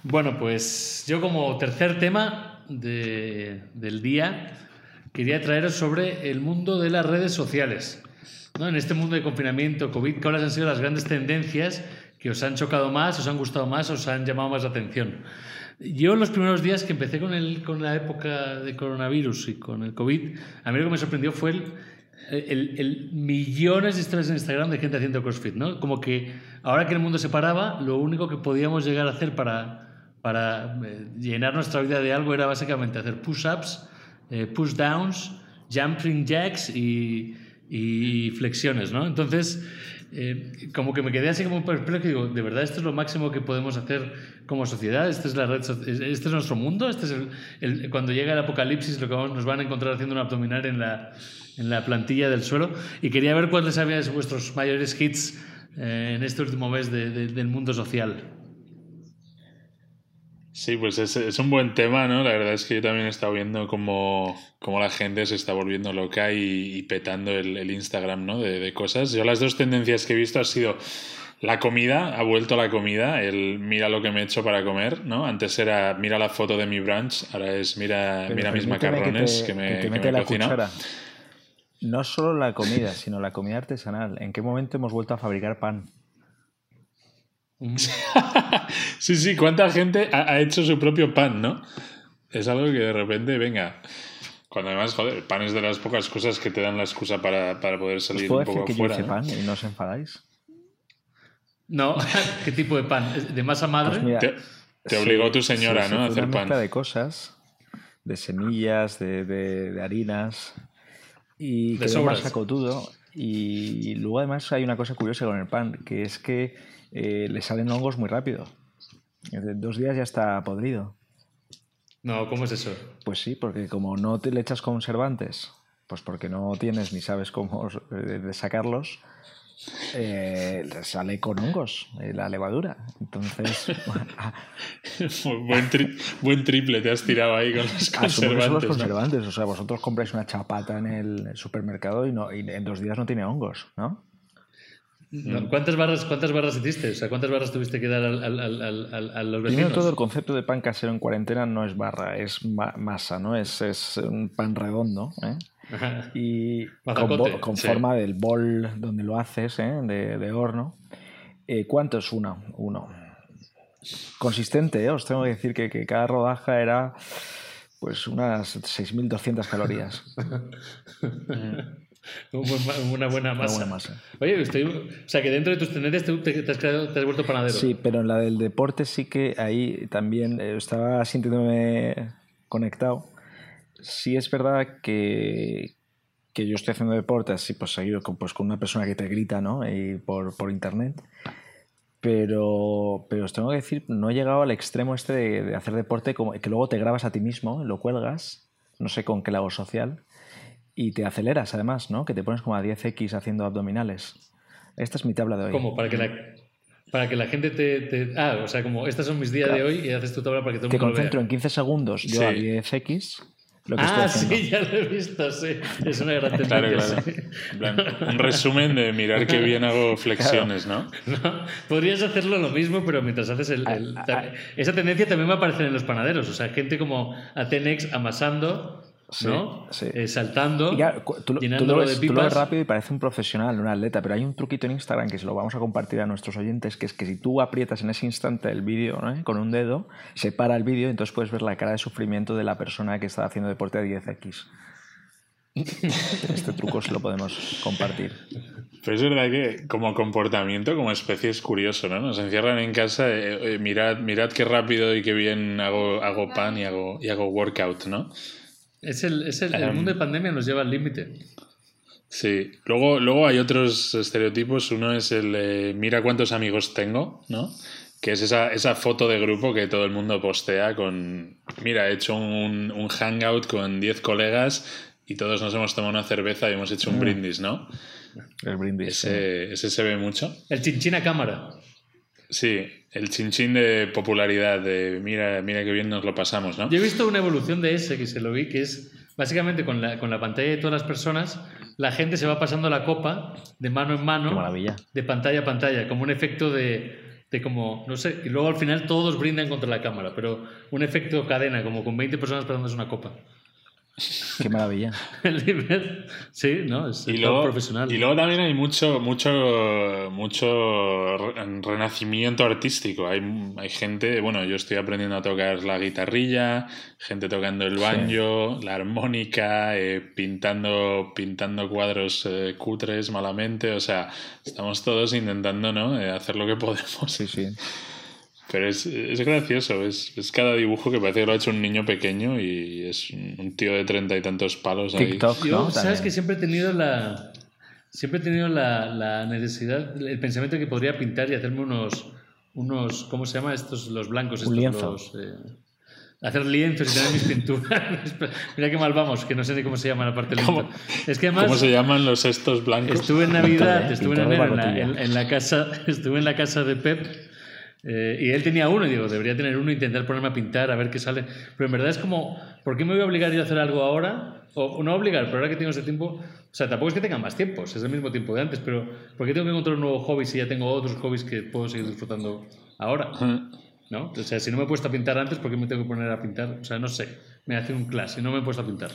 Bueno, pues yo como tercer tema de- del día quería traeros sobre el mundo de las redes sociales. ¿no? En este mundo de confinamiento, COVID, ¿cuáles han sido las grandes tendencias que os han chocado más, os han gustado más, os han llamado más la atención? Yo los primeros días que empecé con, el, con la época de coronavirus y con el COVID, a mí lo que me sorprendió fue el, el- el millones de historias en Instagram de gente haciendo CrossFit, ¿no? Como que ahora que el mundo se paraba, lo único que podíamos llegar a hacer para, para eh, llenar nuestra vida de algo era básicamente hacer push-ups, eh, push-downs, jumping jacks y, y flexiones, ¿no? Entonces, eh, como que me quedé así como perplejo digo, ¿de verdad esto es lo máximo que podemos hacer como sociedad? ¿Esta es la red so- ¿Este es nuestro mundo? ¿Este es cuando llega el apocalipsis lo que vamos- nos van a encontrar haciendo un abdominal en la, en la plantilla del suelo? Y quería ver cuáles habían vuestros mayores hits eh, en este último mes de- de- del mundo social. Sí, pues es, es un buen tema, ¿no? La verdad es que yo también he estado viendo cómo, cómo la gente se está volviendo loca y, y petando el, el Instagram, ¿no? De, de cosas. Yo las dos tendencias que he visto ha sido la comida, ha vuelto la comida, el mira lo que me he hecho para comer, ¿no? Antes era mira la foto de mi brunch, ahora es mira, Pero mira mis macarrones te- que, me, que te que mete me la cuchara. No solo la comida, sino la comida artesanal. ¿En qué momento hemos vuelto a fabricar pan? Sí, sí, cuánta gente ha, ha hecho su propio pan, ¿no? Es algo que de repente, venga. Cuando además, joder, el pan es de las pocas cosas que te dan la excusa para, para poder ¿Os salir puedo un decir poco que afuera. yo hice ¿no? pan y no os enfadáis? No, ¿qué tipo de pan? ¿Es ¿De masa madre? Pues mira, Te, te Sí, obligó tu señora, sí, ¿no? A sí, hacer una pan. mezcla de cosas, de semillas, de, de- de harinas y De quedó más sacotudo. Y luego además hay una cosa curiosa con el pan, que es que eh, le salen hongos muy rápido. En dos días ya está podrido. No, ¿cómo es eso? Pues sí, porque como no te le echas conservantes, pues porque no tienes ni sabes cómo eh, de sacarlos, eh, le sale con hongos eh, la levadura. Entonces, buen, tri- buen triple te has tirado ahí con los son los conservantes. ¿no? conservantes. O sea, vosotros compráis una chapata en el supermercado y, no, y en dos días no tiene hongos, ¿no? No, ¿Cuántas barras, ¿Cuántas barras hiciste? O sea, ¿cuántas barras tuviste que dar al, al- al- a los Primero vecinos? todo, el concepto de pan casero en cuarentena no es barra, es ma- masa, ¿no? Es, es un pan redondo, ¿eh? Ajá. Y con, Mazacote, con sí. forma del bol donde lo haces, ¿eh? de, de horno. Eh, ¿Cuánto es uno? Uno. Consistente, ¿eh? Os tengo que decir que, que cada rodaja era pues unas 6.200 calorías. Una buena Una masa. buena masa. Oye, estoy- o sea, que dentro de tus tendencias te, te- te has, quedado- te has vuelto panadero. Sí, pero en la del deporte sí que ahí también eh, estaba sintiéndome conectado. Sí es verdad que, que yo estoy haciendo deporte así, pues seguido con, pues, con una persona que te grita, ¿no? Y por, por internet. Pero, pero os tengo que decir, no he llegado al extremo este de, de hacer deporte como que luego te grabas a ti mismo, lo cuelgas, no sé con qué lago social, y te aceleras además, ¿no? Que te pones como a 10x haciendo abdominales. Esta es mi tabla de hoy. ¿Cómo? Para que la, para que la gente te, te- Ah, o sea, como estos son mis días de hoy y haces tu tabla para que todo el Te mundo lo concentro vea. en 15 segundos, yo Sí. a 10x, lo que Ah, estoy sí, ya lo he visto, sí. Es una gran tendencia. Claro, claro. sí. Un resumen de mirar qué bien hago flexiones, ¿no? No, podrías hacerlo lo mismo, pero mientras haces el... el- Ah, ta- esa tendencia también va a aparecer en los panaderos. O sea, gente como Atenex amasando, Sí, ¿no? sí. Eh, saltando, Y claro, cu- tú, lo- de ves, tú lo pipas. ves rápido y parece un profesional, un atleta, pero hay un truquito en Instagram que se lo vamos a compartir a nuestros oyentes, que es que si tú aprietas en ese instante el vídeo ¿no? con un dedo, se para el vídeo y entonces puedes ver la cara de sufrimiento de la persona que está haciendo deporte a 10x. Este truco se lo podemos compartir. Pero es verdad que como comportamiento, como especie es curioso, ¿no? Nos encierran en casa, eh, eh, mirad, mirad qué rápido y qué bien hago, hago pan y hago, y hago workout, ¿no? Es el, es el, el Em. mundo de pandemia nos lleva al límite. Sí. Luego, luego hay otros estereotipos. Uno es el eh, mira cuántos amigos tengo, ¿no? Que es esa, esa foto de grupo que todo el mundo postea con, mira, he hecho un, un hangout con 10 colegas y todos nos hemos tomado una cerveza y hemos hecho un brindis, ¿no? El brindis. sí. Ese, ese se ve mucho. El chinchín a cámara. Sí, el chinchín de popularidad, de mira, mira qué bien nos lo pasamos, ¿no? Yo he visto una evolución de ese que se lo vi, que es básicamente con la, con la pantalla de todas las personas, la gente se va pasando la copa de mano en mano, Qué maravilla. de pantalla a pantalla, como un efecto de, de como, no sé, y luego al final todos brindan contra la cámara, pero un efecto cadena, como con 20 personas pasándose una copa. Qué maravilla. El nivel- sí, ¿no? Es Y todo luego, profesional. y luego también hay mucho, mucho, mucho re- renacimiento artístico. Hay, hay gente, bueno, yo estoy aprendiendo a tocar la guitarrilla, gente tocando el banjo, la armónica, eh, pintando, pintando cuadros eh, cutres malamente. O sea, estamos todos intentando ¿no? Eh, hacer lo que podemos. Sí, sí. Pero es, es gracioso, es, es cada dibujo que parece que lo ha hecho un niño pequeño y es un tío de treinta y tantos palos ahí. TikTok, Yo, ¿no? sabes También. que siempre he tenido la siempre he tenido la, la necesidad, el pensamiento de que podría pintar y hacerme unos unos ¿cómo se llama estos los blancos estos, lienzo. los, eh, hacer lienzos y tener mis pinturas. Mira qué mal vamos, que no sé ni cómo se llama la parte ¿Cómo- lienzo. Es que además ¿Cómo se llaman los estos blancos? Estuve en Navidad, ¿eh? estuve en enero en la, pacotilla. en- en la casa, estuve en la casa de Pep eh, y él tenía uno y digo, debería tener uno e intentar ponerme a pintar a ver qué sale. Pero en verdad es como, ¿por qué me voy a obligar yo a hacer algo ahora? O no obligar, pero ahora que tengo ese tiempo, o sea, tampoco es que tenga más tiempo, es el mismo tiempo de antes, pero ¿por qué tengo que encontrar un nuevo hobby si ya tengo otros hobbies que puedo seguir disfrutando ahora? ¿No? O sea, si no me he puesto a pintar antes, ¿por qué me tengo que poner a pintar? O sea, no sé, me hace un clase y no me he puesto a pintar.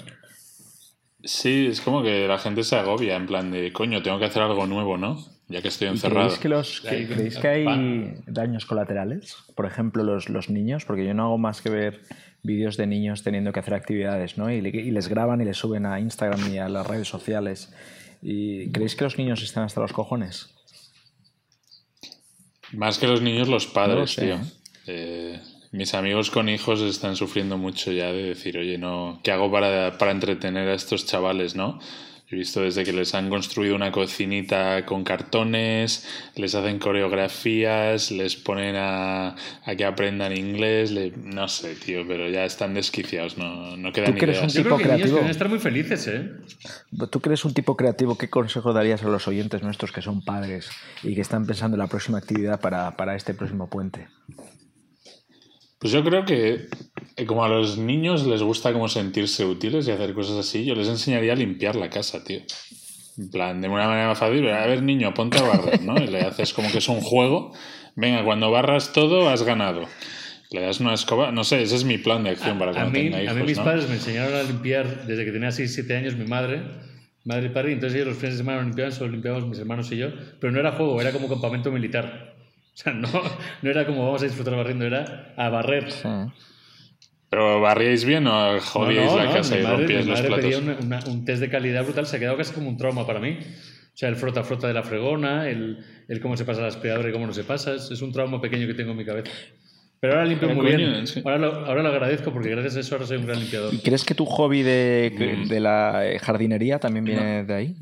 Sí, es como que la gente se agobia en plan de, coño, tengo que hacer algo nuevo, ¿no? Ya que estoy ¿Y encerrado. ¿Creéis que, los, que- Ahí, creéis que hay daños colaterales? Por ejemplo, los, los niños, porque yo no hago más que ver vídeos de niños teniendo que hacer actividades, ¿no? Y, le- y les graban y les suben a Instagram y a las redes sociales. ¿Y creéis que los niños están hasta los cojones? Más que los niños, los No lo padres, sé, tío. ¿eh? Eh, mis amigos con hijos están sufriendo mucho ya de decir, oye, no, ¿qué hago para, para entretener a estos chavales, no? He visto desde que les han construido una cocinita con cartones, les hacen coreografías, les ponen a, a que aprendan inglés, le- no sé, tío, pero ya están desquiciados, no, no quedan ¿Tú crees ideas. un Yo creo tipo que creativo. deben estar muy felices, ¿eh? Tú que eres un tipo creativo, ¿qué consejo darías a los oyentes nuestros que son padres y que están pensando en la próxima actividad para, para este próximo puente? Pues yo creo que eh, como a los niños les gusta como sentirse útiles y hacer cosas así, yo les enseñaría a limpiar la casa, tío. En plan, de una manera más fácil, a ver niño, ponte a barrer, ¿no? Y le haces como que es un juego. Venga, cuando barras todo, has ganado. Le das una escoba, no sé, ese es mi plan de acción para A cuando mí, tenga a hijos, mí mis ¿no? padres me enseñaron a limpiar desde que tenía 6, 7 años mi madre, madre y padre, y entonces ellos los fines de semana no limpiaban, solo limpiábamos mis hermanos y yo, pero no era juego, era como campamento militar. O sea, no, no era como vamos a disfrutar barriendo, era a barrer. Sí. Pero barríais bien o jodíais No, no, la no, casa mi y madre, rompíais mi los platos. pedía una- una- un test de calidad brutal, se ha quedado casi como un trauma para mí. O sea, el frota-frota de la fregona, el, el cómo se pasa la aspiradora y cómo no se pasa, es, es un trauma pequeño que tengo en mi cabeza. Pero ahora limpio muy coño, bien. sí. Ahora lo, ahora lo agradezco porque gracias a eso ahora soy un gran limpiador. ¿Y crees que tu hobby de, Mm. de la jardinería también viene de ahí?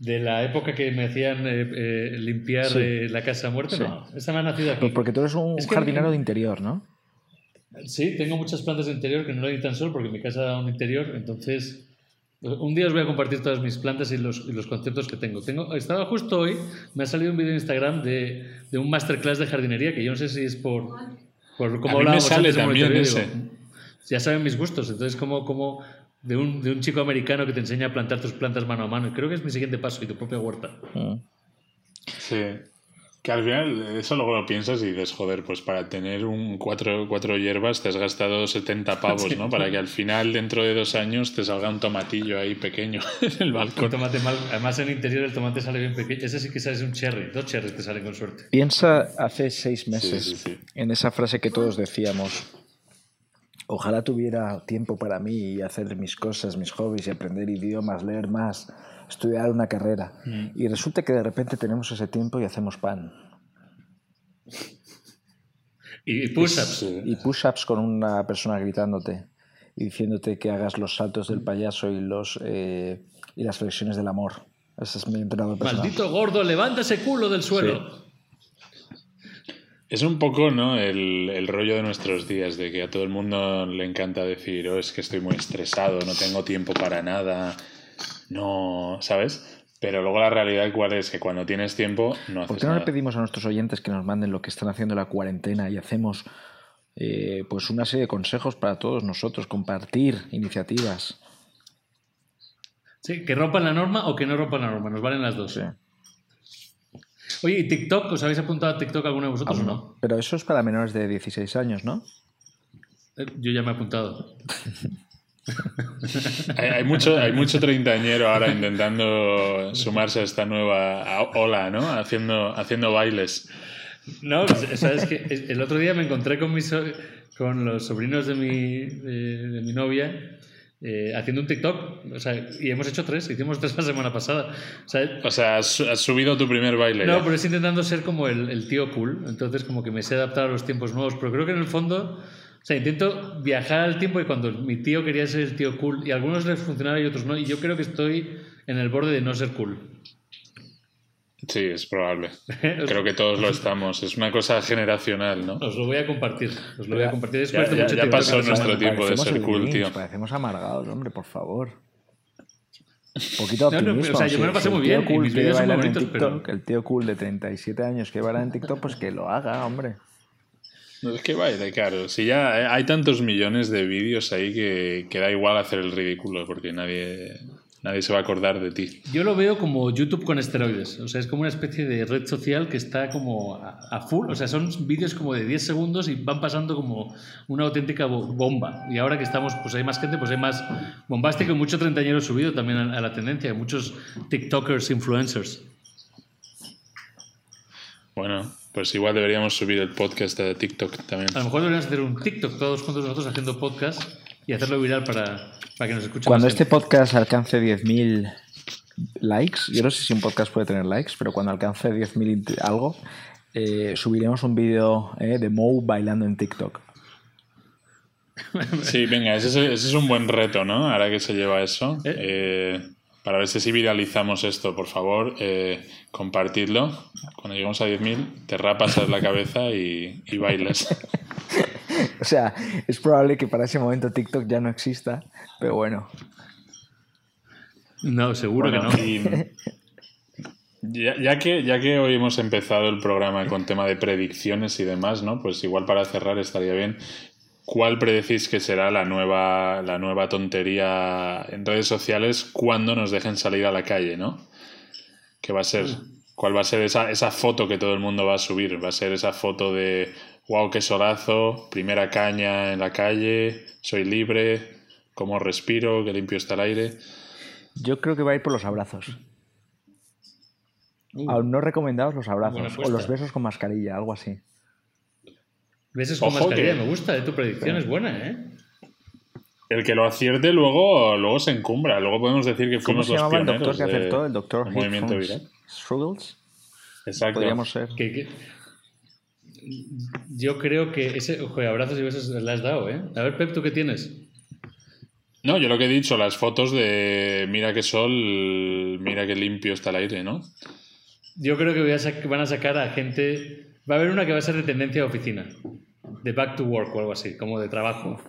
De la época que me hacían eh, eh, limpiar Sí. eh, la casa muerta, Sí. no. Esta me ha nacido aquí. Pues porque tú eres un Es que- jardinero de interior, ¿no? Sí, tengo muchas plantas de interior que no lo di tan solo porque mi casa da un interior, entonces un día os voy a compartir todas mis plantas y los, y los conceptos que tengo. tengo. Estaba justo hoy, me ha salido un vídeo en Instagram de, de un masterclass de jardinería que yo no sé si es por, por A cómo mí me hablábamos sale antes de también ese. digo, ya saben mis gustos, entonces como, como de, un, de un chico americano que te enseña a plantar tus plantas mano a mano. Y creo que es mi siguiente paso y tu propia huerta. Mm. Sí. Que al final eso luego lo piensas y dices, joder, pues para tener un cuatro, cuatro hierbas te has gastado 70 pavos, ¿no? Para que al final, dentro de dos años, te salga un tomatillo ahí pequeño en el Un balcón. tomate mal, además en el interior el tomate sale bien pequeño. Ese sí que sale un cherry, dos cherries te salen con suerte. Piensa hace seis meses sí, sí. en esa frase que todos decíamos. Ojalá tuviera tiempo para mí y hacer mis cosas, mis hobbies y aprender idiomas, leer más, estudiar una carrera. Y resulta que de repente tenemos ese tiempo y hacemos pan. Y push-ups. Y push-ups con una persona gritándote y diciéndote que hagas los saltos del payaso y, los, eh, y las flexiones del amor. Ese es mi entrenador personal. Maldito gordo, levanta ese culo del suelo. Es un poco, ¿no? El, el rollo de nuestros días, de que a todo el mundo le encanta decir, oh, es que estoy muy estresado, no tengo tiempo para nada, no, ¿sabes? Pero luego la realidad cuál es, que cuando tienes tiempo no ¿Por haces qué no le pedimos a nuestros oyentes que nos manden lo que están haciendo en la cuarentena y hacemos eh, pues una serie de consejos para todos nosotros, compartir iniciativas? Sí, que rompan la norma o que no rompan la norma, nos valen las dos. Sí. Oye, ¿y TikTok? ¿Os habéis apuntado a TikTok alguno de vosotros o no. Pero eso es para menores de 16 años, ¿no? Eh, Yo ya me he apuntado. Hay, hay mucho, hay mucho treintañero ahora intentando sumarse a esta nueva ola, ¿no? Haciendo, haciendo bailes. No, sabes que el otro día me encontré con, mis, con los sobrinos de mi, de, de mi novia eh, haciendo un TikTok. O sea, y hemos hecho tres, hicimos tres la semana pasada. O sea, O sea, has, subido tu primer baile. No, ya. pero es intentando ser como el, el tío cool. Entonces, como que me sé adaptar a los tiempos nuevos. Pero creo que en el fondo, o sea, intento viajar al tiempo y cuando mi tío quería ser el tío cool, y a algunos les funcionaba y otros no. Y yo creo que estoy en el borde de no ser cool. Sí, es probable. Creo que todos lo estamos. Es una cosa generacional, ¿no? Os lo voy a compartir. Os lo voy a compartir Ya- después de ya- mucho ya tiempo. pasó nuestro tiempo de ser cool, Grinch, tío. Parecemos amargados, hombre, por favor. Un poquito de No, no, optimismo. o sea, yo me lo pasé si muy bien cool mis son en pero- El tío cool de 37 años que baila en TikTok, pues que lo haga, hombre. No es que vaya caro. Si ya eh, hay tantos millones de vídeos ahí que, que da igual hacer el ridículo porque nadie, nadie se va a acordar de ti. Yo lo veo como YouTube con esteroides. O sea, es como una especie de red social que está como a, a full. O sea, son vídeos como de 10 segundos y van pasando como una auténtica bo- bomba. Y ahora que estamos, pues hay más gente, pues hay más bombástico y mucho treintañero subido también a, a la tendencia. Muchos TikTokers, influencers. Bueno, pues igual deberíamos subir el podcast de TikTok también. A lo mejor deberíamos hacer un TikTok todos juntos nosotros haciendo podcast y hacerlo viral para, para que nos escuchen Cuando este gente. podcast alcance 10.000 likes, yo no sé si un podcast puede tener likes, pero cuando alcance 10.000 int- algo, eh, subiremos un vídeo eh, de Moe bailando en TikTok. Sí, venga, ese es, ese es un buen reto, ¿no? Ahora que se lleva eso. ¿Eh? Eh, para ver si viralizamos esto, por favor, eh, compartidlo. Cuando lleguemos a 10.000, te rapas la cabeza y, y bailas. O sea, es probable que para ese momento TikTok ya no exista, pero bueno. No, seguro Bueno, que no. y ya, ya que, ya que hoy hemos empezado el programa con tema de predicciones y demás, ¿no? Pues igual para cerrar estaría bien. ¿Cuál predecís que será la nueva, la nueva tontería en redes sociales cuando nos dejen salir a la calle, ¿no? ¿Qué va a ser? ¿Cuál va a ser esa, esa foto que todo el mundo va a subir? ¿Va a ser esa foto de wow, qué solazo, primera caña en la calle, soy libre, cómo respiro, qué limpio está el aire? Yo creo que va a ir por los abrazos. Uh, Aún no recomendados los abrazos o los besos con mascarilla, algo así. besos con Ojo mascarilla, que- me gusta, ¿eh? tu predicción es buena, ¿eh? El que lo acierte luego, luego se encumbra. Luego podemos decir que ¿Cómo fuimos se los llamaba el doctor que acertó? El doctor movimiento viral. Struggles. Exacto. Podríamos ser. Yo creo que ese, ojo, abrazos y besos le has dado, ¿eh? A ver, Pep, ¿tú qué tienes? No, yo lo que he dicho, las fotos de mira qué sol, mira qué limpio está el aire, ¿no? Yo creo que voy a van a sacar a gente. Va a haber una que va a ser de tendencia de oficina, de back to work o algo así, como de trabajo.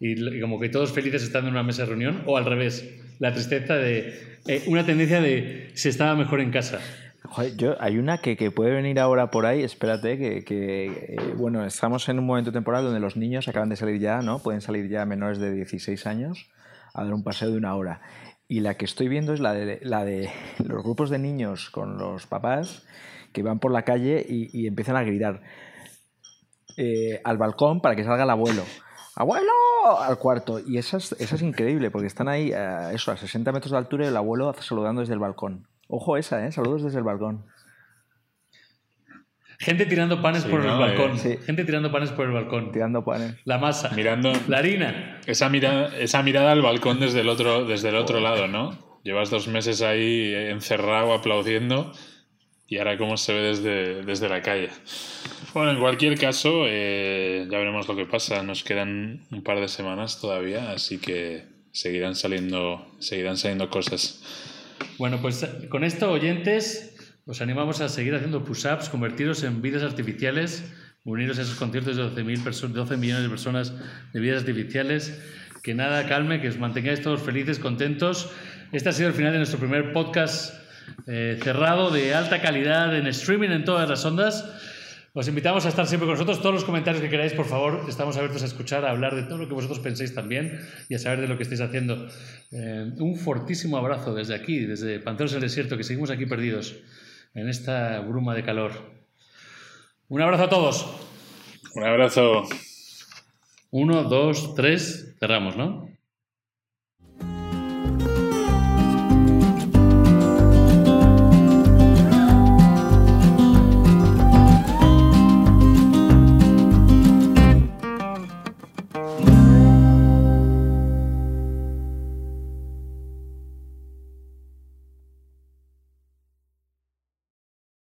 Y como que todos felices estando en una mesa de reunión, o al revés, la tristeza de. eh, una tendencia de se estaba mejor en casa. Joder, yo, hay una que, puede venir ahora por ahí, espérate, que, eh, bueno, estamos en un momento temporal donde los niños acaban de salir ya, ¿no? Pueden salir ya menores de 16 años a dar un paseo de una hora. Y la que estoy viendo es la de, los grupos de niños con los papás que van por la calle y, empiezan a gritar eh, al balcón para que salga el abuelo. ¡Abuelo! Al cuarto. Y esa es, esa es increíble, porque están ahí, eh, eso, a 60 metros de altura y el abuelo saludando desde el balcón. Ojo esa, ¿eh? Saludos desde el balcón. Gente tirando panes Sí, por el balcón. Eh, sí. Gente tirando panes por el balcón. Tirando panes. La masa. Mirando La harina. esa mirada, esa mirada al balcón desde el otro, desde el otro lado, ¿no? Llevas dos meses ahí encerrado, aplaudiendo, y ahora cómo se ve desde, desde la calle. Bueno, en cualquier caso, eh, ya veremos lo que pasa. Nos quedan un par de semanas todavía, así que seguirán saliendo, seguirán saliendo cosas. Bueno, pues eh, con esto, oyentes, os animamos a seguir haciendo push-ups, convertiros en vidas artificiales, uniros a esos conciertos de 12, perso- 12 millones de personas de vidas artificiales. Que nada calme, que os mantengáis todos felices, contentos. Este ha sido el final de nuestro primer podcast eh, cerrado de alta calidad en streaming en todas las ondas. Os invitamos a estar siempre con nosotros. Todos los comentarios que queráis, por favor, estamos abiertos a escuchar, a hablar de todo lo que vosotros penséis también y a saber de lo que estáis haciendo. Eh, un fortísimo abrazo desde aquí, desde Panteros del Desierto, que seguimos aquí perdidos en esta bruma de calor. Un abrazo a todos. Un abrazo. Uno, dos, tres. Cerramos, ¿no?